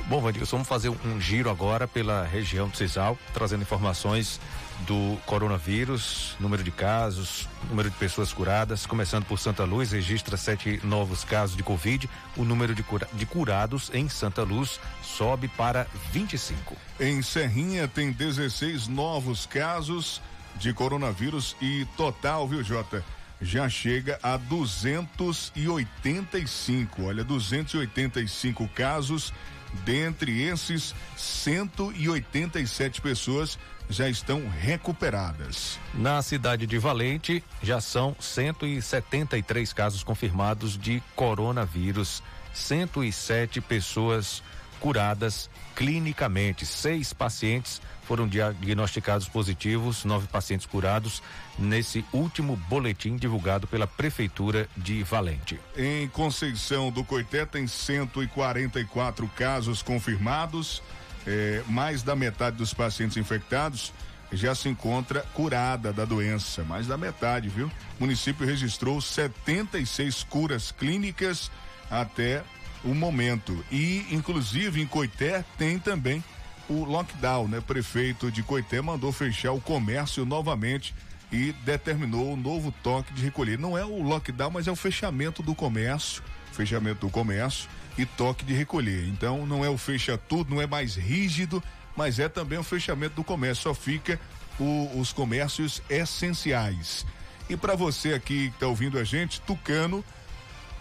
Bom, Vandilson, vamos fazer um giro agora pela região do Cisal, trazendo informações do coronavírus, número de casos, número de pessoas curadas. Começando por Santa Luz, registra sete novos casos de Covid. O número de, cura, de curados em Santa Luz sobe para 25. Em Serrinha tem 16 novos casos de coronavírus e total, viu, Jota? Já chega a 285. Olha, 285 casos Dentre esses, 187 pessoas já estão recuperadas. Na cidade de Valente, já são 173 casos confirmados de coronavírus. 107 pessoas curadas clinicamente. Seis pacientes foram diagnosticados positivos, nove pacientes curados nesse último boletim divulgado pela Prefeitura de Valente. Em Conceição do Coité tem 144 casos confirmados, é, mais da metade dos pacientes infectados já se encontra curada da doença, mais da metade, viu? O município registrou 76 curas clínicas até o momento. E, inclusive, em Coité tem também o lockdown, né? Prefeito de Coité mandou fechar o comércio novamente e determinou um novo toque de recolher. Não é o lockdown, mas é o fechamento do comércio, fechamento do comércio e toque de recolher. Então não é o fecha tudo, não é mais rígido, mas é também o fechamento do comércio. Só fica o, os comércios essenciais. E para você aqui que está ouvindo a gente, Tucano,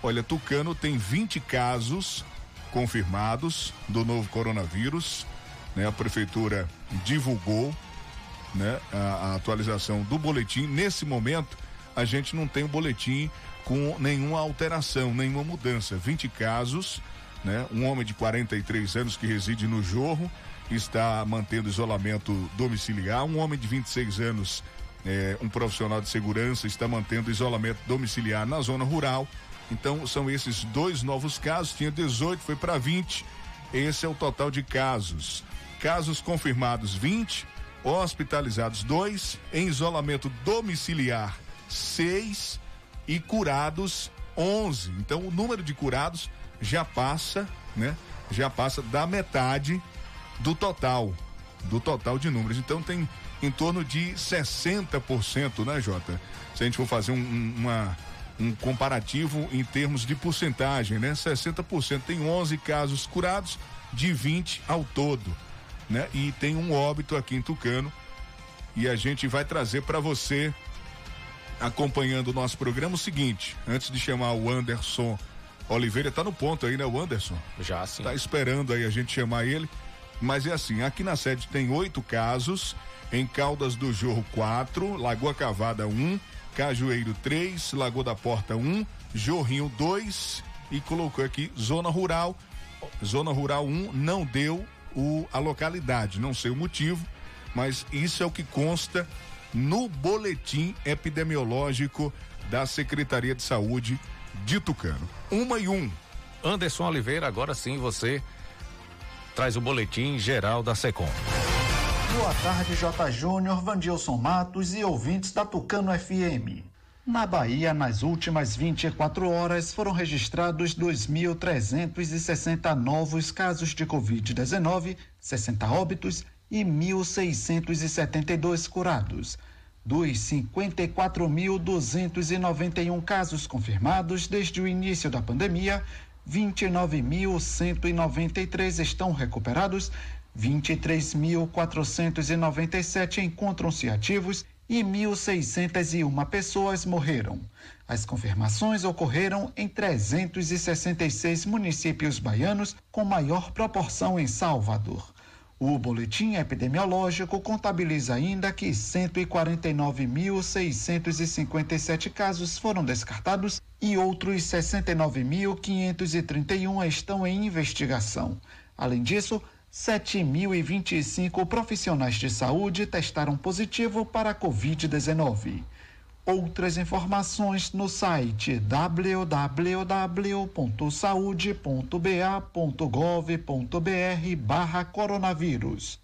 olha, Tucano tem 20 casos confirmados do novo coronavírus. Né? A prefeitura divulgou né, a, a atualização do boletim. Nesse momento, a gente não tem o boletim com nenhuma alteração, nenhuma mudança. 20 casos, né? Um homem de 43 anos que reside no Jorro está mantendo isolamento domiciliar. Um homem de 26 anos, eh, um profissional de segurança, está mantendo isolamento domiciliar na zona rural. Então, são esses dois novos casos. Tinha 18, foi para 20. Esse é o total de casos. Casos confirmados 20, hospitalizados dois, em isolamento domiciliar seis e curados 11. Então o número de curados já passa, né? Já passa da metade do total, do total de números. Então tem em torno de 60%, né, Jota? Se a gente for fazer um, uma, um comparativo em termos de porcentagem, né? 60% tem 11 casos curados, de 20 ao todo, né? E tem um óbito aqui em Tucano e a gente vai trazer para você, acompanhando o nosso programa, o seguinte: antes de chamar o Anderson Oliveira, tá no ponto aí, né, o Anderson? Já sim. Tá esperando aí a gente chamar ele. Mas é assim: aqui na sede tem oito casos, em Caldas do Jorro, quatro, Lagoa Cavada, um, Cajueiro, três, Lagoa da Porta, um, Jorrinho, dois, e colocou aqui Zona Rural. Zona Rural 1 um, não deu o, a localidade, não sei o motivo mas isso é o que consta no boletim epidemiológico da Secretaria de Saúde de Tucano. Uma e um. Anderson Oliveira, agora sim você traz o boletim geral da SECOM. Boa tarde, J. Júnior, Vandilson Matos e ouvintes da Tucano FM. Na Bahia, nas últimas 24 horas, foram registrados 2.360 novos casos de Covid-19, 60 óbitos e 1.672 curados. Dos 54.291 casos confirmados desde o início da pandemia, 29.193 estão recuperados, 23.497 encontram-se ativos e 1.601 pessoas morreram. As confirmações ocorreram em 366 municípios baianos, com maior proporção em Salvador. O boletim epidemiológico contabiliza ainda que 149.657 casos foram descartados e outros 69.531 estão em investigação. Além disso, 7.025 profissionais de saúde testaram positivo para a Covid-19. Outras informações no site www.saude.ba.gov.br barra coronavírus.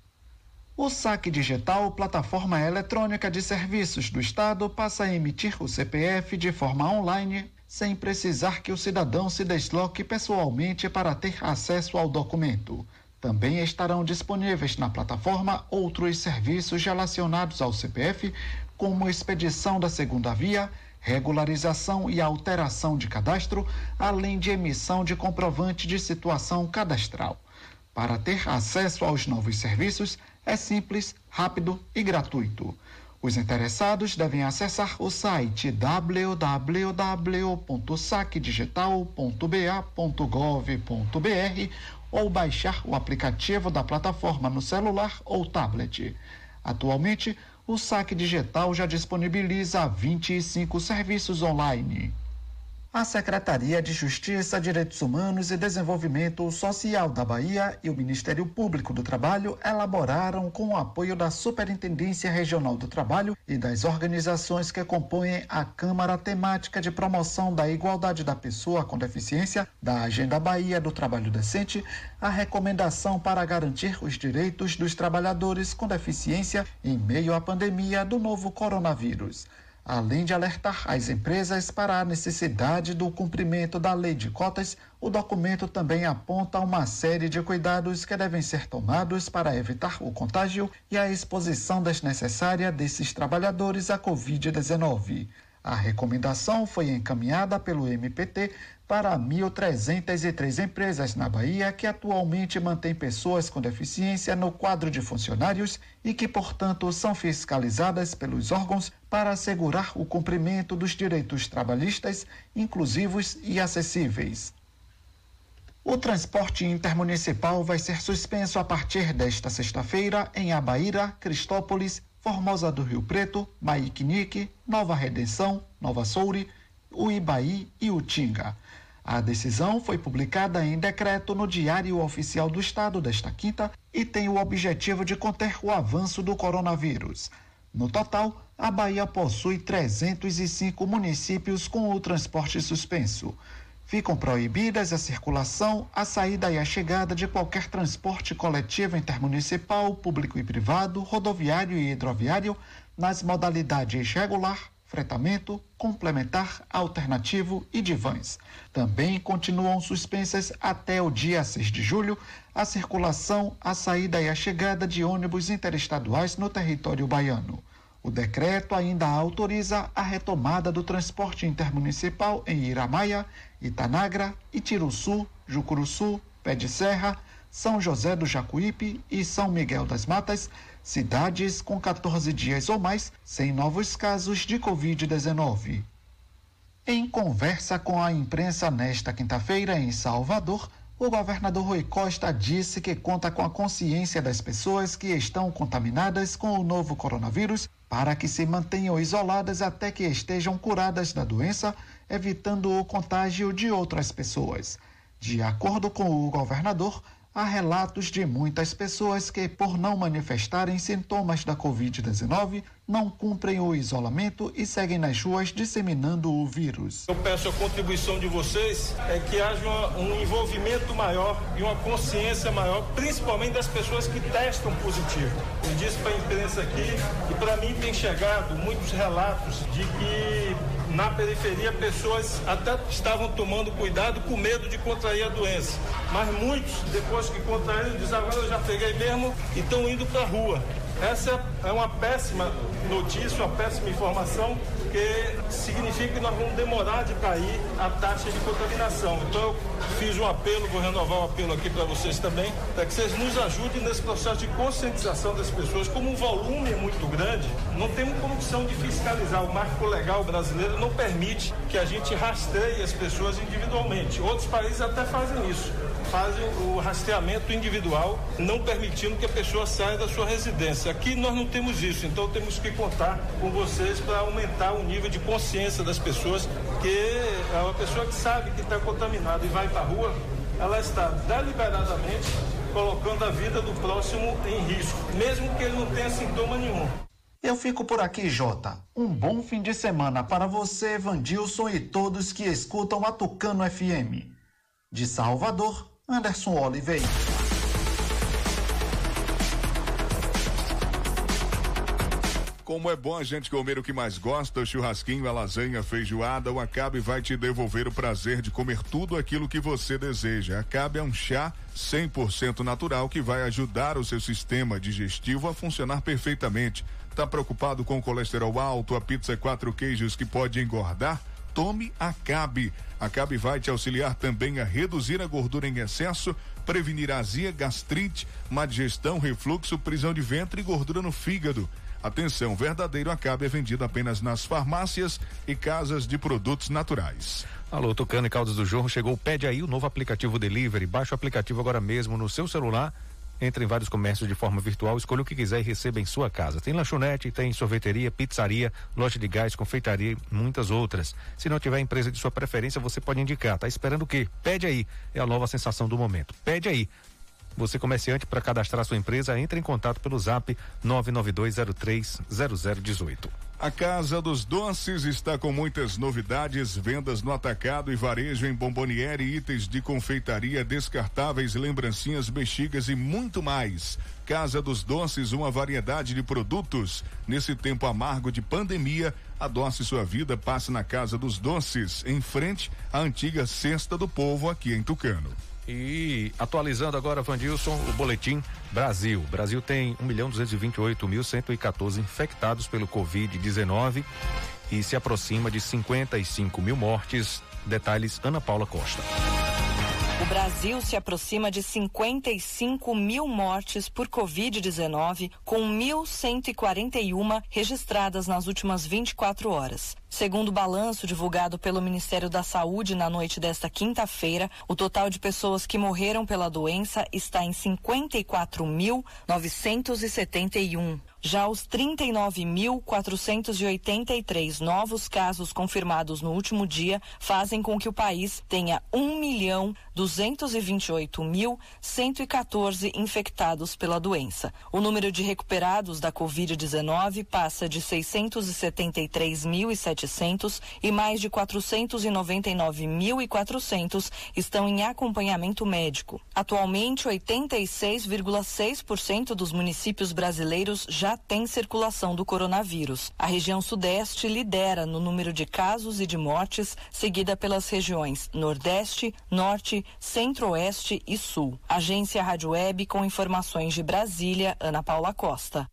O saque digital, plataforma eletrônica de serviços do Estado, passa a emitir o CPF de forma online, sem precisar que o cidadão se desloque pessoalmente para ter acesso ao documento. Também estarão disponíveis na plataforma outros serviços relacionados ao CPF, como expedição da segunda via, regularização e alteração de cadastro, além de emissão de comprovante de situação cadastral. Para ter acesso aos novos serviços, é simples, rápido e gratuito. Os interessados devem acessar o site www.saquedigital.ba.gov.br ou baixar o aplicativo da plataforma no celular ou tablet. Atualmente, o Saque Digital já disponibiliza 25 serviços online. A Secretaria de Justiça, Direitos Humanos e Desenvolvimento Social da Bahia e o Ministério Público do Trabalho elaboraram, com o apoio da Superintendência Regional do Trabalho e das organizações que compõem a Câmara Temática de Promoção da Igualdade da Pessoa com Deficiência da Agenda Bahia do Trabalho Decente, a recomendação para garantir os direitos dos trabalhadores com deficiência em meio à pandemia do novo coronavírus além de alertar as empresas para a necessidade do cumprimento da lei de cotas, o documento também aponta uma série de cuidados que devem ser tomados para evitar o contágio e a exposição desnecessária desses trabalhadores à Covid-19. A recomendação foi encaminhada pelo MPT para 1.303 empresas na Bahia que atualmente mantêm pessoas com deficiência no quadro de funcionários e que, portanto, são fiscalizadas pelos órgãos para assegurar o cumprimento dos direitos trabalhistas inclusivos e acessíveis. O transporte intermunicipal vai ser suspenso a partir desta sexta-feira em Abaíra, Cristópolis, Formosa do Rio Preto, Maiquinique, Nova Redenção, Nova Soure, Uibaí e Utinga. A decisão foi publicada em decreto no Diário Oficial do Estado desta quinta e tem o objetivo de conter o avanço do coronavírus. No total, a Bahia possui 305 municípios com o transporte suspenso. Ficam proibidas a circulação, a saída e a chegada de qualquer transporte coletivo intermunicipal, público e privado, rodoviário e hidroviário, nas modalidades regular, fretamento, complementar, alternativo e de vans. Também continuam suspensas até o dia 6 de julho a circulação, a saída e a chegada de ônibus interestaduais no território baiano. O decreto ainda autoriza a retomada do transporte intermunicipal em Iramaia, Itanagra, Itiruçu, Jucuruçu, Pé de Serra, São José do Jacuípe e São Miguel das Matas, cidades com 14 dias ou mais sem novos casos de Covid-19. Em conversa com a imprensa nesta quinta-feira em Salvador, o governador Rui Costa disse que conta com a consciência das pessoas que estão contaminadas com o novo coronavírus para que se mantenham isoladas até que estejam curadas da doença, evitando o contágio de outras pessoas. De acordo com o governador, há relatos de muitas pessoas que, por não manifestarem sintomas da Covid-19, não cumprem o isolamento e seguem nas ruas disseminando o vírus. Eu peço a contribuição de vocês é que haja um envolvimento maior e uma consciência maior, principalmente das pessoas que testam positivo. Eu disse para a imprensa aqui e para mim tem chegado muitos relatos de que na periferia pessoas até estavam tomando cuidado com medo de contrair a doença. Mas muitos, depois que contraíram, dizem agora eu já peguei mesmo e estão indo para a rua. Essa é uma péssima notícia, uma péssima informação, que significa que nós vamos demorar de cair a taxa de contaminação. Então eu fiz um apelo, vou renovar o apelo aqui para vocês também, para que vocês nos ajudem nesse processo de conscientização das pessoas. Como o volume é muito grande, não temos condição de fiscalizar. O marco legal brasileiro não permite que a gente rastreie as pessoas individualmente. Outros países até fazem isso fazem o rastreamento individual, não permitindo que a pessoa saia da sua residência. Aqui nós não temos isso, então temos que contar com vocês para aumentar o nível de consciência das pessoas, que é uma pessoa que sabe que está contaminada e vai para a rua, ela está deliberadamente colocando a vida do próximo em risco, mesmo que ele não tenha sintoma nenhum. Eu fico por aqui, Jota. Um bom fim de semana para você, Vandilson e todos que escutam a Tucano FM. De Salvador, Anderson Oliveira. Como é bom a gente comer o que mais gosta, churrasquinho, a lasanha, a feijoada, o Acabe vai te devolver o prazer de comer tudo aquilo que você deseja. Acabe é um chá 100% natural que vai ajudar o seu sistema digestivo a funcionar perfeitamente. Tá preocupado com o colesterol alto, a pizza quatro queijos que pode engordar? Tome Acabe. Acabe vai te auxiliar também a reduzir a gordura em excesso, prevenir azia, gastrite, má digestão, refluxo, prisão de ventre e gordura no fígado. Atenção, verdadeiro Acabe é vendido apenas nas farmácias e casas de produtos naturais. Alô, Tucano e Caldas do Jorro, chegou, pede aí o novo aplicativo Delivery, baixa o aplicativo agora mesmo no seu celular, entre em vários comércios de forma virtual, escolha o que quiser e receba em sua casa. Tem lanchonete, tem sorveteria, pizzaria, loja de gás, confeitaria, muitas outras. Se não tiver empresa de sua preferência, você pode indicar. Tá esperando o quê? Pede aí. É a nova sensação do momento. Pede aí. Você comerciante para cadastrar sua empresa, entre em contato pelo Zap 992030018. A Casa dos Doces está com muitas novidades, vendas no atacado e varejo em bomboniere, itens de confeitaria, descartáveis, lembrancinhas, bexigas e muito mais. Casa dos Doces, uma variedade de produtos. Nesse tempo amargo de pandemia, adoce sua vida, passe na Casa dos Doces, em frente à antiga Cesta do Povo aqui em Tucano. E atualizando agora, Vandilson, o boletim Brasil. Brasil tem 1 milhão 228 mil 114 infectados pelo Covid-19 e se aproxima de 55 mil mortes. Detalhes, Ana Paula Costa. O Brasil se aproxima de 55 mil mortes por Covid-19, com 1.141 registradas nas últimas 24 horas. Segundo o balanço divulgado pelo Ministério da Saúde na noite desta quinta-feira, o total de pessoas que morreram pela doença está em 54.971. Já os 39.483 novos casos confirmados no último dia fazem com que o país tenha 1 milhão 228.114 infectados pela doença. O número de recuperados da Covid-19 passa de 673.700 e mais de 499.400 estão em acompanhamento médico. Atualmente, 86,6% dos municípios brasileiros já têm circulação do coronavírus. A região Sudeste lidera no número de casos e de mortes, seguida pelas regiões Nordeste, Norte, Centro-Oeste e Sul. Agência Rádio Web com informações de Brasília, Ana Paula Costa.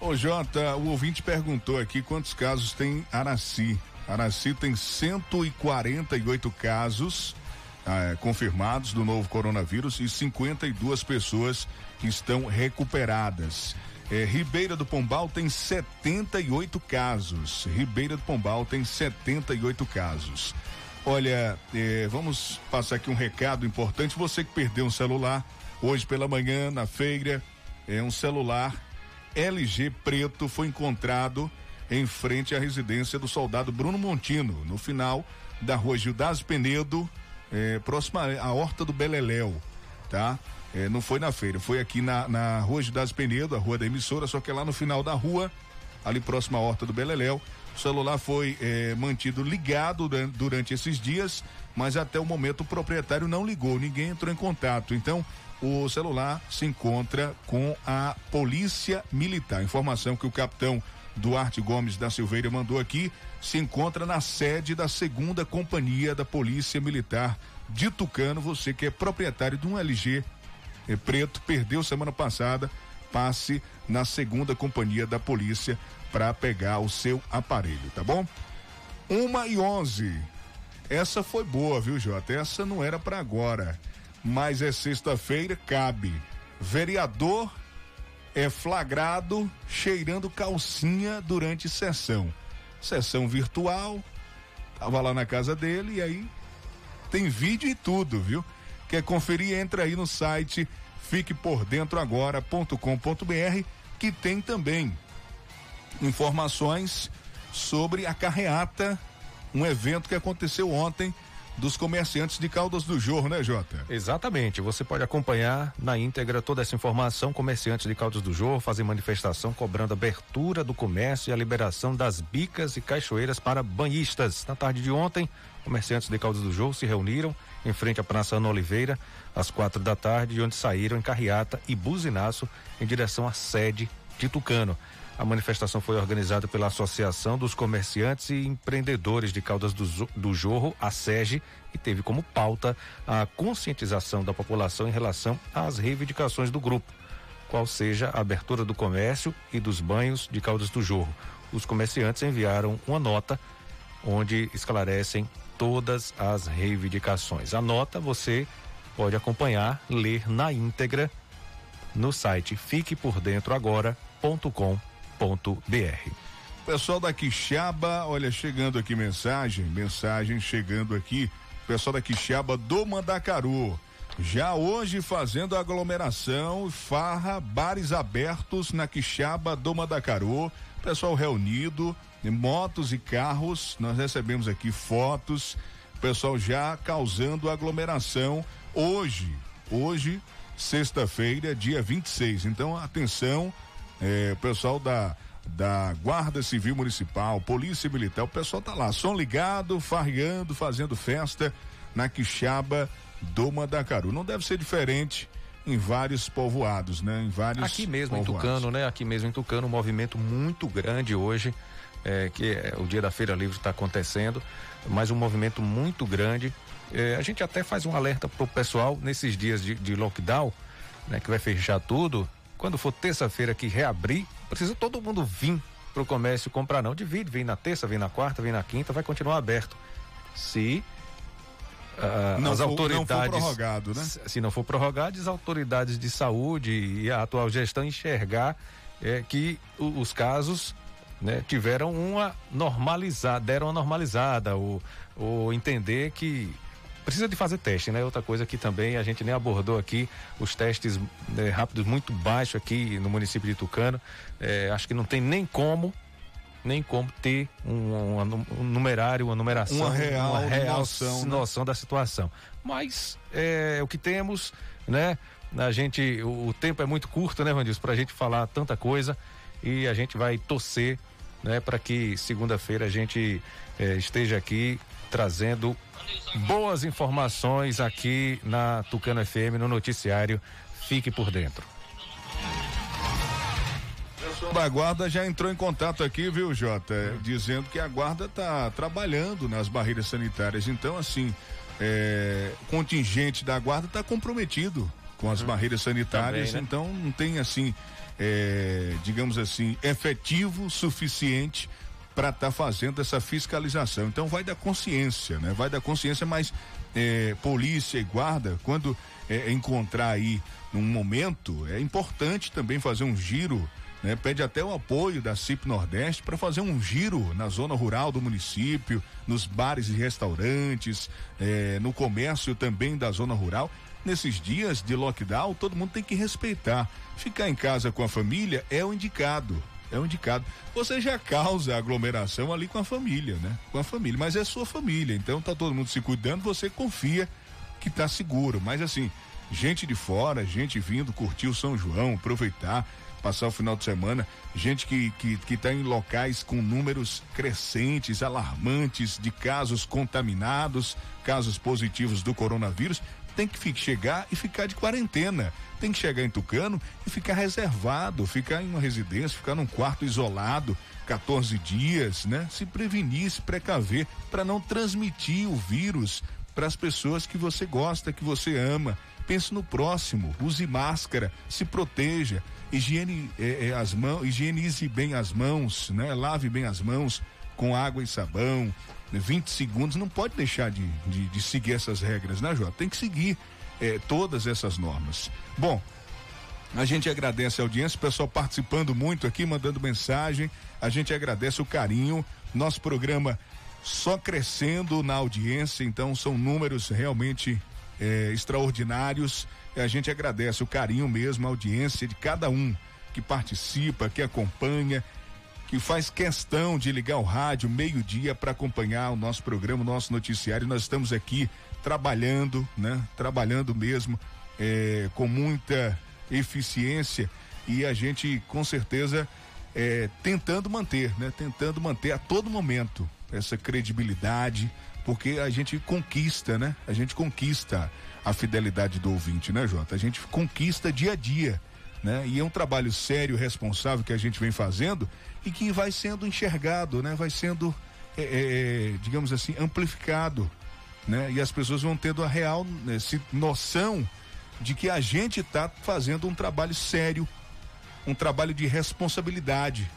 Ô Jota, o ouvinte perguntou aqui quantos casos tem Araci. Araci tem 148 casos ah, confirmados do novo coronavírus e 52 pessoas estão recuperadas. É, Ribeira do Pombal tem 78 casos. Ribeira do Pombal tem 78 casos. Olha, eh, vamos passar aqui um recado importante. Você que perdeu um celular hoje pela manhã na feira, é um celular LG preto foi encontrado em frente à residência do soldado Bruno Montino, no final da rua Gildas Penedo, eh, próxima à Horta do Beleléu, tá? Eh, não foi na feira, foi aqui na, na rua Gildas Penedo, a rua da emissora, só que é lá no final da rua, ali próximo à Horta do Beleléu. O celular foi eh, mantido ligado durante esses dias, mas até o momento o proprietário não ligou, ninguém entrou em contato. Então, o celular se encontra com a Polícia Militar. Informação que o capitão Duarte Gomes da Silveira mandou aqui se encontra na sede da segunda companhia da Polícia Militar de Tucano. Você que é proprietário de um LG eh, preto, perdeu semana passada, passe na segunda companhia da polícia para pegar o seu aparelho, tá bom? Uma e onze. Essa foi boa, viu, Jota? Essa não era para agora, mas é sexta-feira, cabe. Vereador é flagrado cheirando calcinha durante sessão. Sessão virtual, tava lá na casa dele e aí tem vídeo e tudo, viu? Quer conferir? Entra aí no site fiquepordentroagora.com.br que tem também informações sobre a carreata, um evento que aconteceu ontem dos comerciantes de Caldas do Jorro, né, Jota? Exatamente. Você pode acompanhar na íntegra toda essa informação. Comerciantes de Caldas do Jorro fazem manifestação cobrando abertura do comércio e a liberação das bicas e cachoeiras para banhistas. Na tarde de ontem, comerciantes de Caldas do Jorro se reuniram em frente à Praça Ana Oliveira às quatro da tarde, onde saíram em carreata e buzinaço em direção à sede de Tucano. A manifestação foi organizada pela Associação dos Comerciantes e Empreendedores de Caldas do, do Jorro, a SEGE, e teve como pauta a conscientização da população em relação às reivindicações do grupo, qual seja a abertura do comércio e dos banhos de Caldas do Jorro. Os comerciantes enviaram uma nota onde esclarecem todas as reivindicações. A nota você pode acompanhar, ler na íntegra no site fiquepordentroagora.com.br br Pessoal da Quixaba, olha, chegando aqui mensagem, mensagem chegando aqui. Pessoal da Quixaba do Mandacaru. Já hoje fazendo aglomeração, farra, bares abertos na Quixaba do Mandacaru. Pessoal reunido, motos e carros. Nós recebemos aqui fotos. Pessoal já causando aglomeração hoje. Hoje, sexta-feira, dia 26. Então, atenção é, o pessoal da, da Guarda Civil Municipal, Polícia Militar, o pessoal tá lá, som ligado, farreando, fazendo festa na Quixaba do Mandacaru. Não deve ser diferente em vários povoados, né? Em vários Aqui mesmo povoados. em Tucano, né? Aqui mesmo em Tucano, um movimento muito grande hoje, é, que é, o dia da Feira Livre está acontecendo, mas um movimento muito grande. É, a gente até faz um alerta pro pessoal nesses dias de, de lockdown, né? Que vai fechar tudo, quando for terça-feira que reabrir, precisa todo mundo vir para o comércio comprar, não. Divide, vem na terça, vem na quarta, vem na quinta, vai continuar aberto. Se uh, não as for, autoridades. Não for prorrogado, né? Se, não for prorrogado, as autoridades de saúde e a atual gestão enxergar é, que os casos né, tiveram uma normalizada, deram uma normalizada, ou, ou entender que precisa de fazer teste, né? Outra coisa que também a gente nem abordou aqui, os testes né, rápidos muito baixos aqui no município de Tucano. É, acho que não tem nem como nem como ter um, um, um numerário, uma numeração, uma real, uma real noção, né? noção da situação. Mas é o que temos, né? A gente, o, o tempo é muito curto, né, Vandilson, para a gente falar tanta coisa e a gente vai torcer, né, para que segunda-feira a gente é, esteja aqui trazendo boas informações aqui na Tucano FM, no noticiário. Fique por dentro. O da guarda já entrou em contato aqui, viu, Jota? É, dizendo que a guarda está trabalhando nas barreiras sanitárias. Então, assim, é, contingente da guarda está comprometido com as uhum. barreiras sanitárias. Também, né? Então, não tem, assim, é, digamos assim, efetivo suficiente para estar tá fazendo essa fiscalização. Então vai da consciência, né? Vai da consciência, mas é, polícia e guarda, quando é, encontrar aí num momento, é importante também fazer um giro. Né, pede até o apoio da CIP Nordeste para fazer um giro na zona rural do município, nos bares e restaurantes, é, no comércio também da zona rural. Nesses dias de lockdown, todo mundo tem que respeitar. Ficar em casa com a família é o indicado é o indicado. Você já causa aglomeração ali com a família, né? Com a família, mas é sua família, então tá todo mundo se cuidando, você confia que tá seguro. Mas assim, gente de fora, gente vindo curtir o São João, aproveitar, passar o final de semana, gente que, que, que tá em locais com números crescentes, alarmantes de casos contaminados, casos positivos do coronavírus, tem que chegar e ficar de quarentena. Tem que chegar em Tucano e ficar reservado, ficar em uma residência, ficar num quarto isolado, 14 dias, né? Se prevenir, se precaver para não transmitir o vírus para as pessoas que você gosta, que você ama. Pense no próximo, use máscara, se proteja, higiene eh, as mãos, higienize bem as mãos, né? Lave bem as mãos com água e sabão, 20 segundos, não pode deixar de, de, de seguir essas regras, né, Jota? Tem que seguir eh, todas essas normas. Bom, a gente agradece a audiência, o pessoal participando muito aqui, mandando mensagem. A gente agradece o carinho. Nosso programa só crescendo na audiência, então são números realmente eh, extraordinários. A gente agradece o carinho mesmo, a audiência de cada um que participa, que acompanha que faz questão de ligar o rádio meio-dia para acompanhar o nosso programa, o nosso noticiário. Nós estamos aqui trabalhando, né? Trabalhando mesmo é, com muita eficiência e a gente com certeza é, tentando manter, né? Tentando manter a todo momento essa credibilidade, porque a gente conquista, né? A gente conquista a fidelidade do ouvinte, né, Jota? A gente conquista dia a dia, né? E é um trabalho sério, responsável que a gente vem fazendo e que vai sendo enxergado, né? Vai sendo, é, é, digamos assim, amplificado, né? E as pessoas vão tendo a real né, noção de que a gente está fazendo um trabalho sério, um trabalho de responsabilidade,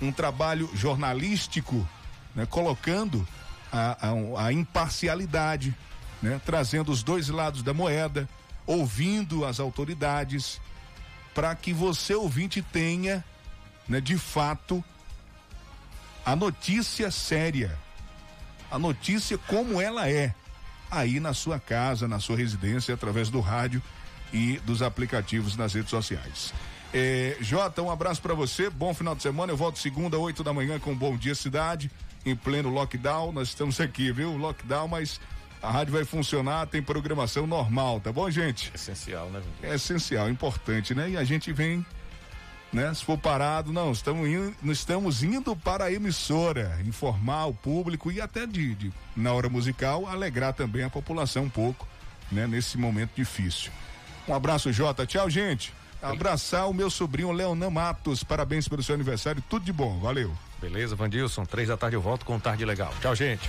um trabalho jornalístico, né? colocando a, a, a imparcialidade, né? trazendo os dois lados da moeda, ouvindo as autoridades, para que você, ouvinte, tenha, né, de fato, a notícia séria, a notícia como ela é, aí na sua casa, na sua residência, através do rádio e dos aplicativos nas redes sociais. É, Jota, um abraço para você, bom final de semana. Eu volto segunda, oito da manhã com Bom Dia Cidade, em pleno lockdown. Nós estamos aqui, viu? Lockdown, mas a rádio vai funcionar, tem programação normal, tá bom, gente? Essencial, né? É essencial, importante, né? E a gente vem, né? Se for parado, não, estamos indo, estamos indo para a emissora, informar o público e até de, de na hora musical alegrar também a população um pouco, né? Nesse momento difícil. Um abraço, Jota. Tchau, gente. Abraçar o meu sobrinho Leonan Matos. Parabéns pelo seu aniversário. Tudo de bom. Valeu. Beleza, Vandilson. Três da tarde eu volto com tarde legal. Tchau, gente.